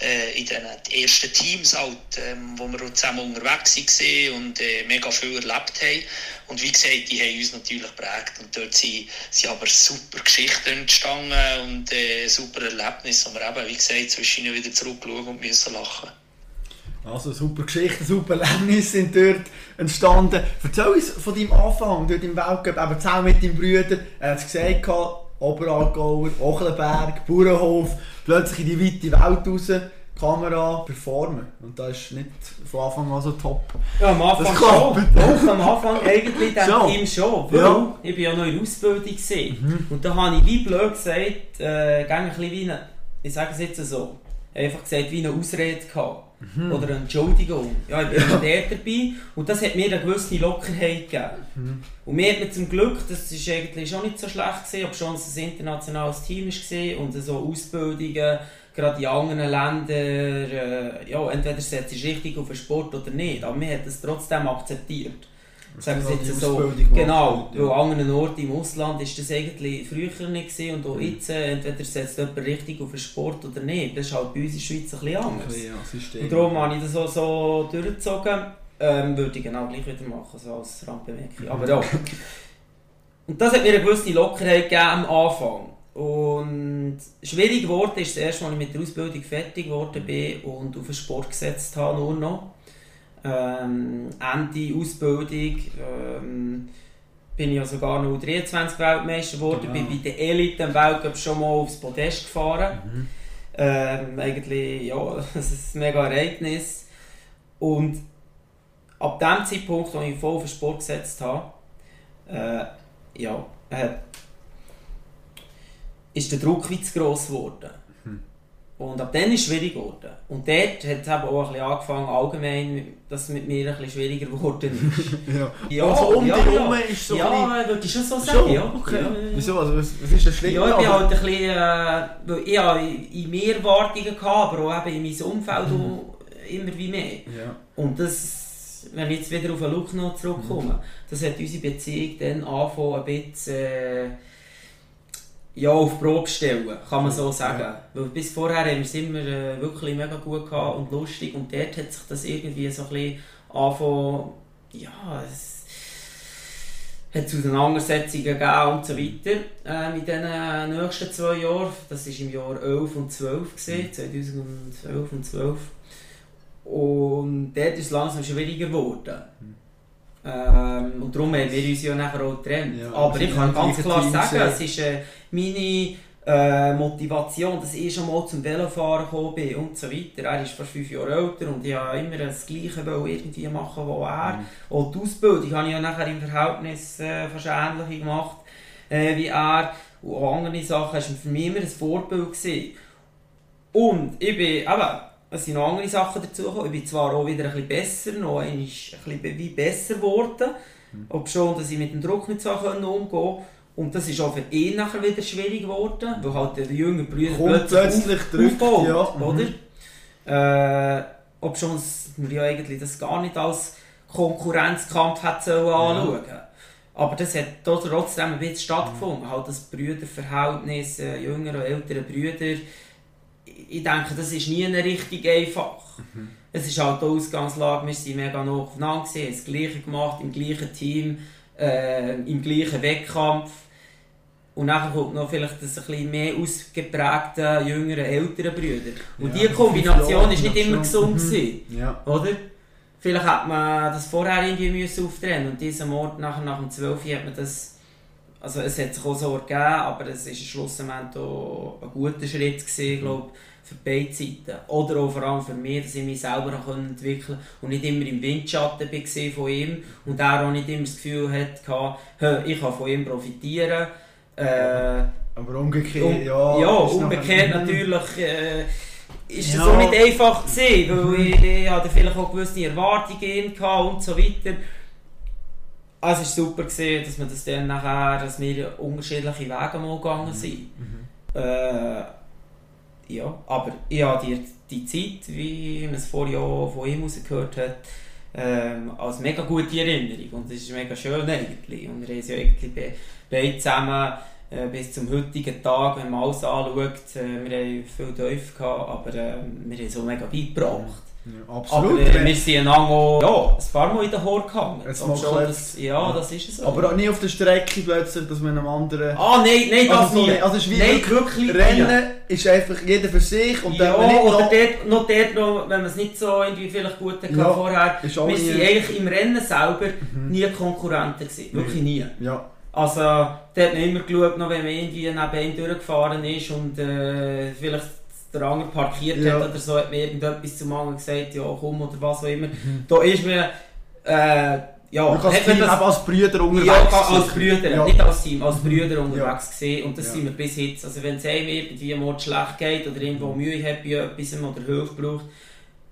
äh, in den ersten Teams halt, ähm, wo wir zusammen unterwegs waren und äh, mega viel erlebt haben. Und wie gesagt, die haben uns natürlich geprägt. Und dort sind, sind aber super Geschichten entstanden und äh, super Erlebnisse, wo wir eben, wie gesagt, zwischen wieder zurückschauen und müssen lachen. Also super Geschichten, super Erlebnisse sind dort entstanden. Erzähl uns von deinem Anfang dort im Weltcup, eben zusammen mit deinen Brüdern. Er hat es gesagt, Oberallgauer, Ochenberg, Bauernhof, plötzlich in die weite Welt raus. Kamera performen. Und das ist nicht von Anfang an so top. Ja, am Anfang schon. Doch, am Anfang eigentlich dem so. Team schon. ja. Ich war ja noch in Ausbildung. Mhm. Und da habe ich wie blöd gesagt, äh, ein bisschen wie eine, ich sage es jetzt so, einfach gesagt, wie eine Ausrede gehabt. Mhm. Oder eine Entschuldigung. Ja, ich bin ja. dort dabei und das hat mir eine gewisse Lockerheit gegeben. Mhm. Und mir hat mir zum Glück, das war eigentlich schon nicht so schlecht gewesen, ob schon ein internationales Team war und so Ausbildungen, gerade in anderen Ländern, äh, ja, entweder setzt du richtig auf den Sport oder nicht, aber wir haben das trotzdem akzeptiert. Sagen Sie jetzt so, genau, weil an anderen Orten im Ausland war das eigentlich früher nicht gewesen, und auch mhm. jetzt, äh, entweder setzt jemand richtig auf den Sport oder nicht. Das ist halt bei uns in der Schweiz ein bisschen anders. Okay, ja, und darum habe ich das auch so durchgezogen. Ähm, würde ich genau gleich wieder machen, so als Randbemerkung. Aber ja. Und das hat mir eine gewisse Lockerheit gegeben am Anfang. Und schwierig geworden ist das erste, als ich mit der Ausbildung fertig geworden bin und auf den Sport gesetzt habe, nur noch ähm, Ende Ausbildung ähm, bin ich ja sogar noch 23 Weltmeister geworden, Genau. bin bei den Elite im Weltcup schon mal aufs Podest gefahren. Mhm. Ähm, eigentlich, ja, das ist ein mega Ereignis. Und ab dem Zeitpunkt, wo ich voll auf den Sport gesetzt habe, äh, ja, äh, ist der Druck wie zu gross geworden. Mhm. Und ab dann ist es schwierig geworden. Und dort hat es eben auch ein bisschen angefangen, allgemein, dass es mit mir ein bisschen schwieriger geworden ist. Ja. Ja, also um ja, dich ja. herum ist so ja, würde ich schon so sagen. Schon? Ja, Okay. Ja, ja. Wieso? Also, was, was ist das Schlimme? Ja, ich bin daran? halt ein bisschen, äh, ich habe in mir Erwartungen gehabt, aber auch eben in meinem Umfeld auch immer wie mehr. Ja. Und das, wenn ich jetzt wieder auf den Look noch zurückkomme, das hat unsere Beziehung dann angefangen ein bisschen äh, ja, auf Probe stellen, kann man so sagen. Ja. Weil bis vorher haben wir es immer äh, wirklich mega gut gehabt und lustig und dort hat sich das irgendwie so ein bisschen angefangen, ja, es hat Auseinandersetzungen gegeben und so weiter ähm, in den nächsten zwei Jahren. Das war im Jahr 11 und 12, gewesen, 2011 und 12. Und dort ist es langsam schwieriger geworden. Ähm, und darum haben wir uns ja nachher auch getrennt. Ja, Aber ich kann ganz klar Team sagen, es ist äh, meine äh, Motivation, dass ich schon mal zum Velofahren gekommen bin und so weiter. Er ist fast fünf Jahre älter und ich wollte immer das Gleiche irgendwie machen, was er. Mhm. Auch die Ausbildung habe ich ja nachher im Verhältnis äh, fast ähnlich gemacht äh, wie er. Und auch andere Sachen war für mich immer ein Vorbild. Gewesen. Und ich bin, eben, es sind noch andere Sachen dazugekommen. Ich bin zwar auch wieder ein bisschen besser, noch ein bisschen wie besser geworden. Ob schon, dass ich mit dem Druck nicht so umgehen konnte. Und das ist auch für ihn nachher wieder schwierig geworden, weil halt der jüngere Brüder Kommt plötzlich auf- drückt, aufbaut, ja. Mhm. oder? Äh, ob schon es- man ja eigentlich das gar nicht als Konkurrenzkampf hat sollen anschauen Aber das hat trotzdem ein bisschen stattgefunden. Halt das Brüderverhältnis, äh, jüngere und ältere Brüder. Ich denke, das ist nie richtig einfach. Es ist halt die Ausgangslage, wir waren mega nah aufeinander, haben das Gleiche gemacht, im gleichen Team, äh, im gleichen Wettkampf. Und dann kommt noch vielleicht das ein bisschen mehr ausgeprägte, jüngere, ältere Brüder. Und Ja, diese Kombination ist nicht immer gesund. Mhm. gewesen. Ja. Oder? Vielleicht hat man das vorher irgendwie müssen auftrennen und diesen Mord nachher nach dem 12. hat man das also es hat sich auch so ergeben, aber es war schlussendlich auch ein guter Schritt gewesen, glaub, für beide Seiten. Oder auch vor allem für mich, dass ich mich selber entwickeln konnte und nicht immer im Windschatten war von ihm und er auch nicht immer das Gefühl hatte, «Hä, ich kann von ihm profitieren. Äh, Aber umgekehrt, um, ja. ja, umgekehrt natürlich äh, ist Ja. das auch nicht einfach gewesen, weil ich, ich hatte vielleicht auch gewisse Erwartungen gehabt und so weiter. Also es war super, gewesen, dass wir das dann nachher, dass wir unterschiedliche Wege mal gegangen sind. Äh, ja, aber ich habe die, die Zeit, wie man es vorher auch von ihm gehört hat, ähm, als mega gute Erinnerung und das ist mega schön eigentlich. Und wir haben es ja eigentlich be beide zusammen äh, bis zum heutigen Tag, wenn man alles anschaut, äh, wir haben viel Teufel gehabt, aber äh, wir haben es auch mega beigebracht. Ja, Aber absolut. äh, Wenn- wir sind einander auch ja, ein paar Mal in den Haar gehangen. Das, ja, das ist es so. aber auch nie auf der Strecke plötzlich, dass man einem anderen... ah, nein, nein, das Also so nie. nicht. Also es ist wie nein, wirklich-. Rennen ist einfach jeder für sich und ja, dann nicht oder noch... dort, noch dort noch, wenn man es nicht so irgendwie vielleicht gut hatte Ja, vorher. Wir waren eigentlich im Rennen selber Mhm. nie Konkurrenten gewesen. Wirklich nie. Ja, Also, da hat man immer geschaut, noch wenn man irgendwie neben einem durchgefahren ist und äh, vielleicht der andere parkiert Ja. hat oder so, hat mir irgendetwas zum anderen gesagt, ja komm oder was auch immer. Mhm. Da ist man, äh, ja, kann hat das Team eben als Brüder unterwegs ja, als Brüder, Ja. nicht als Team, als Brüder unterwegs gewesen. Und das Ja. sind wir bis jetzt. Also wenn es einem irgendwie mal schlecht geht oder irgendwo Mühe hat bei etwas oder Hilfe braucht,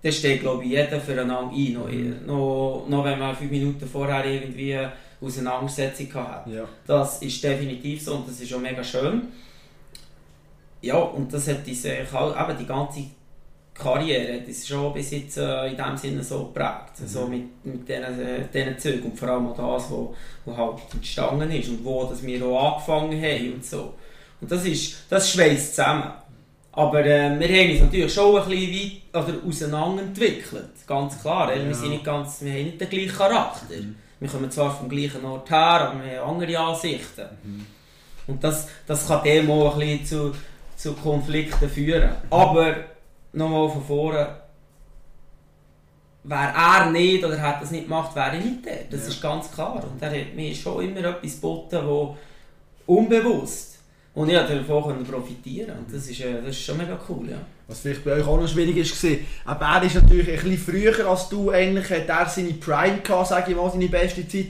dann steht glaube ich jeder füreinander ein. Noch, Mhm. noch, noch wenn man fünf Minuten vorher irgendwie Auseinandersetzung hat. Ja. Das ist definitiv so und das ist auch mega schön. Ja, und das hat diese, eben die ganze Karriere hat uns schon bis jetzt äh, in dem Sinne so geprägt. So mit, mit diesen, äh, diesen Zügen und vor allem auch das, was wo, wo halt entstanden ist und wo dass wir auch angefangen haben und so. Und das ist, das schweißt zusammen. Aber äh, wir haben uns natürlich schon ein bisschen weit oder auseinander entwickelt, ganz klar. Ja. Ja. Wir, sind nicht ganz, wir haben nicht den gleichen Charakter. Wir kommen zwar vom gleichen Ort her, aber wir haben andere Ansichten. Und das, das kann dem auch ein bisschen zu, zu Konflikten führen. Aber nochmal von vorne, wäre er nicht oder hat das nicht gemacht, wäre er nicht der. Das Ja. ist ganz klar. Und er hat mir schon immer etwas geboten, wo unbewusst. Und ich konnte davon profitieren Und das ist, äh, das ist schon mega cool, ja. Was vielleicht bei euch auch noch schwierig ist, war, aber er ist natürlich ein bisschen früher als du, eigentlich hat er seine Prime gehabt, sage ich mal, seine beste Zeit.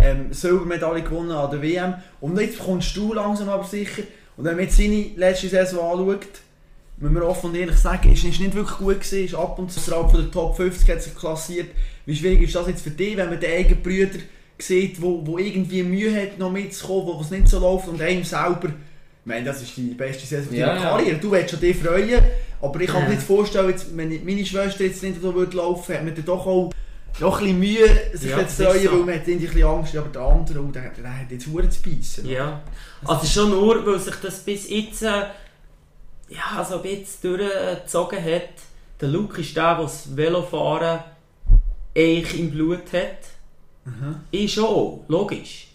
Ähm, Silbermedaille gewonnen an der WM. Und jetzt kommst du langsam aber sicher. Und wenn man jetzt seine letzte Saison anschaut, müssen wir offen und ehrlich sagen, ist ist nicht wirklich gut gewesen, ist ab und zu außerhalb von der Top 50 hat sich klassiert. Wie schwierig ist das jetzt für dich, wenn man den eigenen Brüder sieht, wo, wo irgendwie Mühe hat, noch mitzukommen, wo es nicht so läuft und einem selber, ich meine, das ist die beste Saison Ja, deiner. Karriere, du willst schon dich freuen, aber ich kann mir Ja. nicht vorstellen, jetzt, wenn meine Schwester jetzt nicht so würde laufen, hat man dann doch auch noch ein bisschen Mühe, sich Ja, jetzt zu freuen, so. weil man hat irgendwie ein bisschen Angst, aber der andere, oh, der, der hat jetzt Huren zu beißen. Ja. Also schon nur, weil sich das bis jetzt äh, ja, so ein bisschen durchgezogen hat. Der Luke ist der, der das Velofahren eigentlich im Blut hat. Mhm. Ich schon, auch, logisch.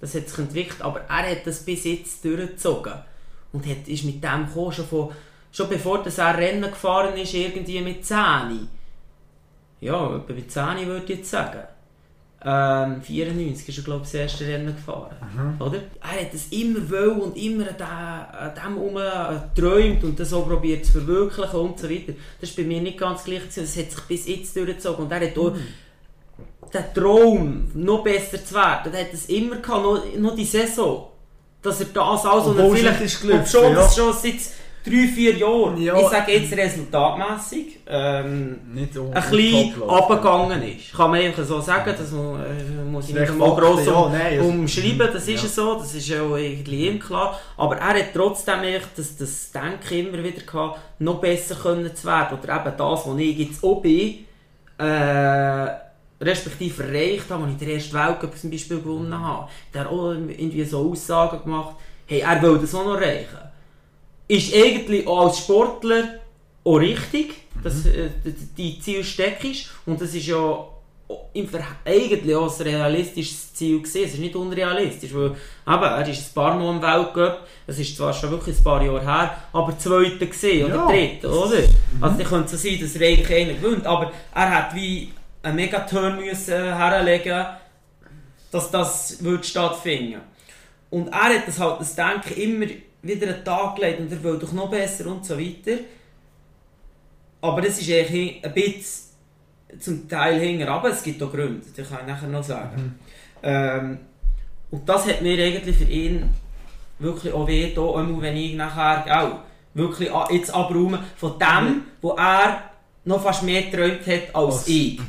Das hat sich entwickelt, aber er hat das bis jetzt durchgezogen. Und hat, ist mit dem gekommen, schon, von, schon bevor das er Rennen gefahren ist, irgendwie mit 10. Ja, etwa mit 10 würde ich jetzt sagen. Ähm, 94 ist er, glaube ich, das erste Rennen gefahren. Oder? Er hat das immer wollen und immer an dem- an dem herum geträumt und das auch probiert zu verwirklichen und so weiter. Das ist bei mir nicht ganz gleich. Das hat sich bis jetzt durchgezogen. Und er hat auch den Traum, noch besser zu werden, der hat es immer gehabt, noch, noch die Saison. Dass er das alles und Obwohl es vielleicht, nicht ist gelaufen, schon, ja. das schon seit drei, vier Jahren, Ja. ich sage jetzt resultatmässig, ähm, Nicht so ein bisschen runtergegangen ist. Kann man einfach so sagen, das mu- äh, muss ich nicht mal gross ja, um, nein, umschreiben, das ist Ja. so, das ist ja irgendwie ihm klar. Aber er hat trotzdem echt das, das Denken immer wieder gehabt, noch besser können zu werden. Oder eben das, was ich jetzt auch bin, äh, respektive erreicht habe, als ich den ersten Weltcup zum Beispiel gewonnen habe. Der hat auch irgendwie so Aussagen gemacht, hey, er will das auch noch erreichen. Ist eigentlich auch als Sportler auch richtig, dass äh, die- die Ziel steckst. Und das ist ja im Ver eigentlich auch ein realistisches Ziel gewesen. Es ist nicht unrealistisch, weil eben, er ist ein paar Mal im Weltcup, es ist zwar schon wirklich ein paar Jahre her, aber Zweiter gesehen oder Ja. Dritter, oder? Also dann könnte es sein, dass er eigentlich einer gewinnt, aber er hat wie einen Megaturn müssen herlegen, dass das wird stattfinden. Und er hat das halt das Denken immer wieder den Tag gelegt und er will doch noch besser und so weiter. Aber das ist eigentlich ein bisschen zum Teil hinten aber es gibt auch Gründe, das kann ich nachher noch sagen. Ähm, und das hat mir eigentlich für ihn wirklich auch weh da, wenn ich nachher auch wirklich jetzt abräume von dem, wo er noch fast mehr geträumt hat als Als- ich,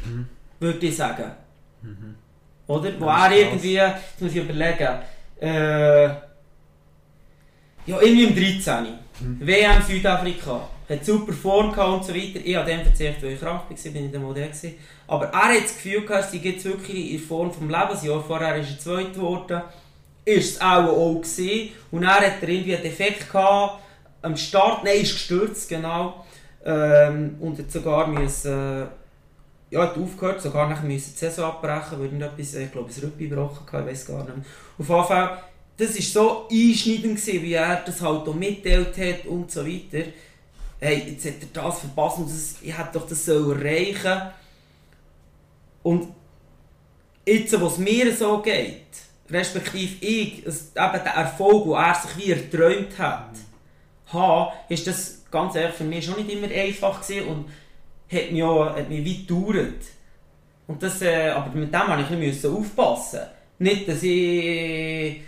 würde ich sagen. Oder? Wo ist er irgendwie, jetzt muss ich überlegen, äh, ja, irgendwie im 13. WM Südafrika. Hat super Form gehabt und so weiter. Ich habe dem verzichtet, weil ich krank war, bin ich dann Modell gewesen. Aber er hat das Gefühl gehabt, sie jetzt wirklich in Form vom Leben. Ein Jahr vorher ist er zweit geworden. Ist es auch auch gewesen. Und dann hat er irgendwie einen Defekt gehabt. Am Start, nein, ist gestürzt, genau. Ähm, und hat sogar müssen, äh, ja, hat aufgehört, sogar nachher müssen die Saison abbrechen, weil irgendetwas, ich glaube, ein Rüppi gebrochen hatte, ich weiß gar nicht mehr. Auf jeden Fall, das war so einschneidend, gewesen, wie er das halt auch mitteilt hat und so weiter. Hey, jetzt hat er das verpasst und das, ich hätte doch das so erreichen Und jetzt, wo es mir so geht, respektive ich, es, eben der Erfolg, den er sich wie erträumt hat, habe, ist das ganz ehrlich für mich schon nicht immer einfach gewesen und hat mich, auch, hat mich weit gedauert. Und das, äh, aber mit dem musste ich aufpassen. Nicht, dass ich,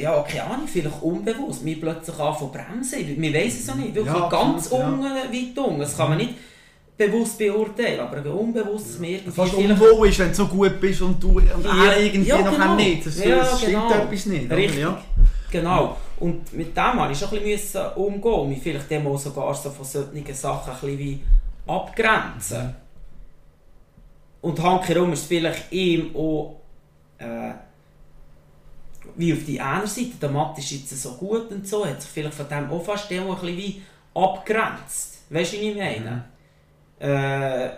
ja, keine Ahnung, vielleicht unbewusst, mich plötzlich anfangen bremsen. Wir weiss es auch nicht, wirklich Ja, ganz ja. unten, weit unten. Das kann man nicht bewusst beurteilen, aber unbewusst, mir irgendwie Fast unwohl ist, wenn du so gut bist und du und Ja, irgendwie ja, genau. nicht. Das, Ja, das stimmt genau. etwas nicht. Richtig. Ja. Genau. Und mit dem musste ich schon ein bisschen umgehen und mich vielleicht dem auch sogar so von solchen Sachen ein bisschen wie abgrenzen. Und handherum ist es vielleicht ihm auch äh, wie auf die andere Seite, der Matt ist jetzt so gut und so, hat sich vielleicht von dem auch fast ein bisschen wie abgrenzt. Weißt du, wie ich meine? Äh,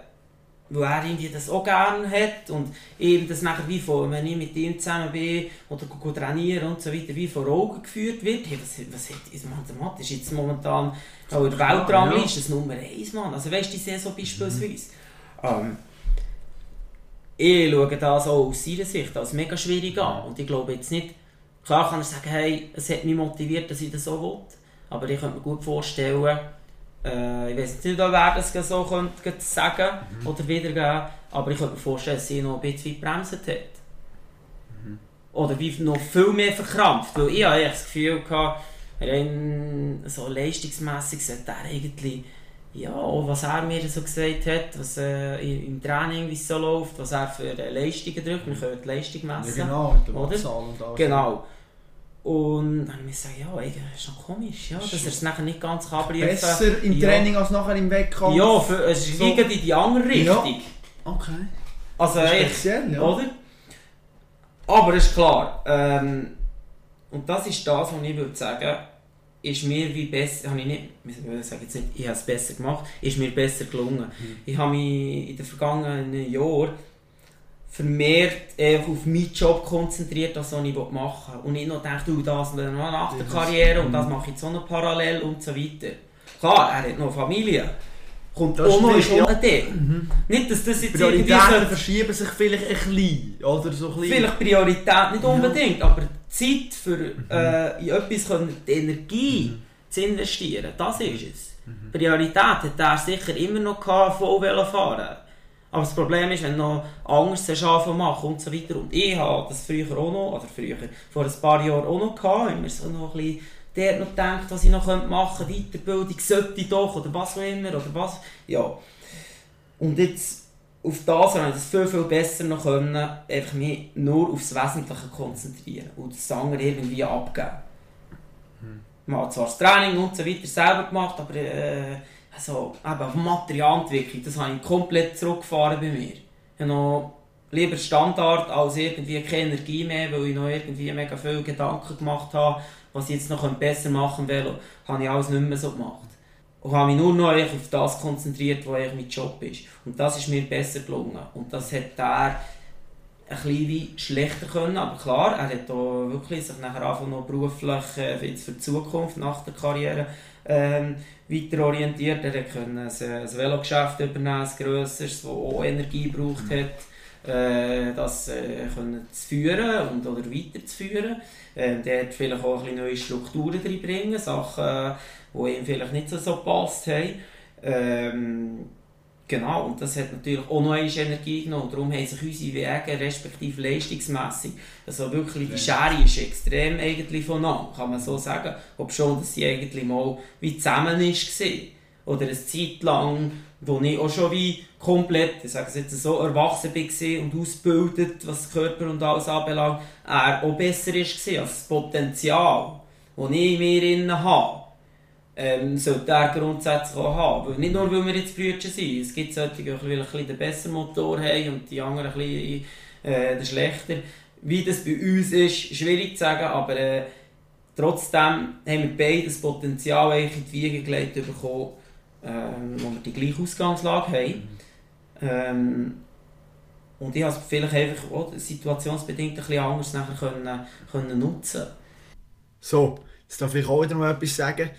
weil er irgendwie das auch gerne hat und eben das nachher wie von, wenn ich mit ihm zusammen bin oder go trainieren und so weiter, wie vor Augen geführt wird. Hey, was, was hat, ist Mann, der Matt ist jetzt momentan auch in der Weltrangliste das Nummer 1, Mann. Also weißt du, die Saison beispielsweise. Ähm, ich schaue das auch aus seiner Sicht als mega schwierig an. Und ich glaube jetzt nicht, klar kann er sagen, hey, es hat mich motiviert, dass ich das so will. Aber ich könnte mir gut vorstellen, äh, ich weiß nicht, wer das so könnte sagen mhm. oder wiedergeben, aber ich könnte mir vorstellen, dass sie noch ein bisschen bremst hat. Mhm. Oder wie noch viel mehr verkrampft. Weil ich hatte das Gefühl, gehabt, rein so leistungsmässig sollte er eigentlich ja, was er mir so gesagt hat, was äh, im Training wie es so läuft, was er für Leistungen drückt. Wir können die Leistung messen. Ja, genau, mit der Wattzahl und alles. Genau. Und dann habe ich mir gesagt, ja, eigentlich ist noch komisch, ja, dass er es nachher nicht ganz kann Besser im Training ja. als nachher im Wettkampf? Ja, für, es ist so. in die andere Richtung. Ja. Okay. Also Speziell, ja. Oder? Aber ist klar, ähm, und das ist das, was ich würde sagen, ist mir wie besser, habe ich nicht, ich sage jetzt nicht, ich habe es besser gemacht, ist mir besser gelungen. Mhm. Ich habe mich in den vergangenen Jahren vermehrt auf meinen Job konzentriert, als was ich machen will. Und nicht noch gedacht, du, das nach der Karriere und das mache ich jetzt auch noch parallel und so weiter. Klar, er hat noch Familie. Kommt das auch noch ist ja. Mhm. Nicht, dass das jetzt Prioritäten verschieben sich vielleicht ein bisschen, oder so ein bisschen. Vielleicht Priorität nicht unbedingt, ja. aber Zeit für mhm. äh, in etwas können, die Energie mhm. zu investieren, das ist es. Mhm. Priorität hat er sicher immer noch gehabt, voll fahren aber das Problem ist, wenn du noch Angst hast, anfangen machen und so weiter. Und ich habe das früher auch noch, oder früher, vor ein paar Jahren auch noch gehabt, immer so noch ein bisschen der noch denkt, was ich noch machen könnte, Weiterbildung sollte ich doch, oder was auch immer, oder was, ja. Und jetzt, auf das habe ich das viel, viel besser noch können, einfach mich nur aufs Wesentliche konzentrieren und das andere irgendwie abgeben. Hm. Man hat zwar das Training und so weiter selber gemacht, aber äh, also, eben, Materialentwicklung, das habe ich komplett zurückgefahren bei mir. Ich habe noch lieber Standard als irgendwie keine Energie mehr, weil ich noch irgendwie mega viele Gedanken gemacht habe, was ich jetzt noch besser machen will, habe ich alles nicht mehr so gemacht. Und habe mich nur noch auf das konzentriert, was mein Job ist. Und das ist mir besser gelungen. Und das hat er ein bisschen schlechter können, aber klar, er hat auch wirklich sich nachher einfach noch beruflich äh, für die Zukunft nach der Karriere ähm, weiter orientiert. Er konnte ein, ein Velogeschäft übernehmen, ein grösseres, das auch Energie gebraucht mhm. hat, äh, das äh, können zu führen und, oder weiterzuführen. Ähm, der hat vielleicht auch ein bisschen neue Strukturen reinbringen, Sachen, die ihm vielleicht nicht so, so gepasst haben. Ähm, Genau, und das hat natürlich auch noch einmal Energie genommen. Darum haben sich unsere Wege respektive leistungsmässig, also wirklich die Schere ist extrem eigentlich voneinander, kann man so sagen. Ob schon, dass sie eigentlich mal wie zusammen war. Oder eine Zeit lang, wo ich auch schon wie komplett, ich sage es jetzt so, erwachsen war und ausgebildet, was Körper und alles anbelangt, er auch besser war als das Potenzial, das ich in mir habe ähm, sollte er grundsätzlich auch haben. Weil nicht nur, weil wir jetzt Brüder sind. Es gibt solche, die ein bisschen den besseren Motor haben und die anderen ein bisschen äh, den schlechter. Wie das bei uns ist, schwierig zu sagen, aber äh, trotzdem haben wir beide das Potenzial eigentlich in die Wiege gelegt bekommen, ähm, wo wir die gleiche Ausgangslage haben. Ähm, und ich habe es vielleicht einfach auch situationsbedingt ein bisschen anders nachher können, können nutzen So, jetzt darf ich auch wieder mal etwas sagen.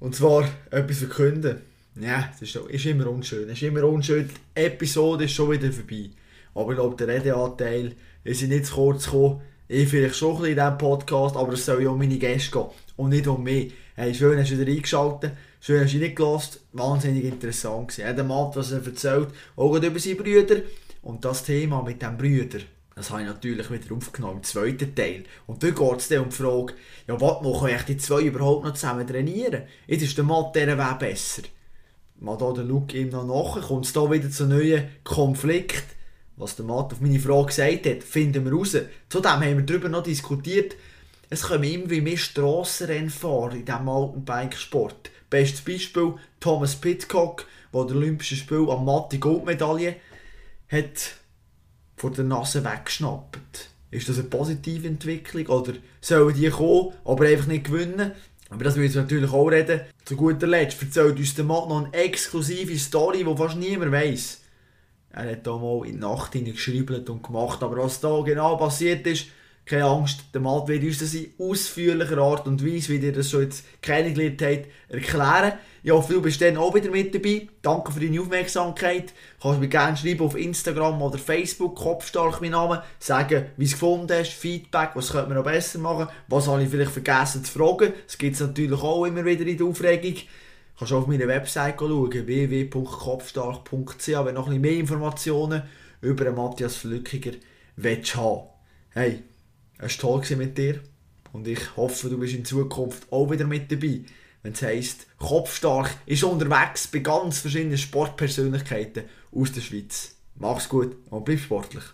Und zwar etwas verkünden. Ja, das ist, ist immer unschön. Es ist immer unschön. Die Episode ist schon wieder vorbei. Aber ich glaube, der Redeanteil ist nicht zu kurz gekommen. Ich vielleicht schon ein bisschen in diesem Podcast, aber es soll ja um meine Gäste gehen. Und nicht um mich. Hey, schön hast du wieder eingeschaltet. Schön hast du nicht gelassen. Wahnsinnig interessant gewesen. Er hat Mann, was er erzählt, auch über seine Brüder. Und das Thema mit den Brüdern. Das habe ich natürlich wieder aufgenommen im zweiten Teil. Und dort geht es dann um die Frage, ja, was machen die zwei überhaupt noch zusammen trainieren? Jetzt ist der Matt dieser Weg besser. Mal da der Luke ihm noch nachher, kommt es da wieder zu neuen Konflikt. Was der Matt auf meine Frage gesagt hat, finden wir raus. Zudem haben wir darüber noch diskutiert, es kommen immer wie mehr Strassenrennfahrer in diesem Mountainbike-Sport. Bestes Beispiel Thomas Pitcock, der der Olympische Spiel am Matt die Goldmedaille hat vor der Nase weggeschnappt. Ist das eine positive Entwicklung oder sollen die kommen, aber einfach nicht gewinnen? Aber das will wir natürlich auch reden. Zu guter Letzt erzählt uns der Mann noch eine exklusive Story, die fast niemand weiß. Er hat da mal in die Nacht geschrieben und gemacht. Aber was da genau passiert ist, keine Angst, der Matt wird uns das in ausführlicher Art und Weise, wie ihr das schon jetzt kennengelernt habt, erklären. Ich hoffe, du bist dann auch wieder mit dabei. Danke für deine Aufmerksamkeit. Kannst mir gerne schreiben auf Instagram oder Facebook, Kopfstark mein Name, sagen, wie es gefunden hast, Feedback, was könnte man noch besser machen, was habe ich vielleicht vergessen zu fragen. Das gibt es natürlich auch immer wieder in der Aufregung. Kannst auf meine Website schauen, www.kopfstark.ch, wenn du noch ein bisschen mehr Informationen über Matthias Flückiger willst haben. Hey, es war toll mit dir und ich hoffe, du bist in Zukunft auch wieder mit dabei, wenn es heisst, Kopfstark ist unterwegs bei ganz verschiedenen Sportpersönlichkeiten aus der Schweiz. Mach's gut und bleib sportlich.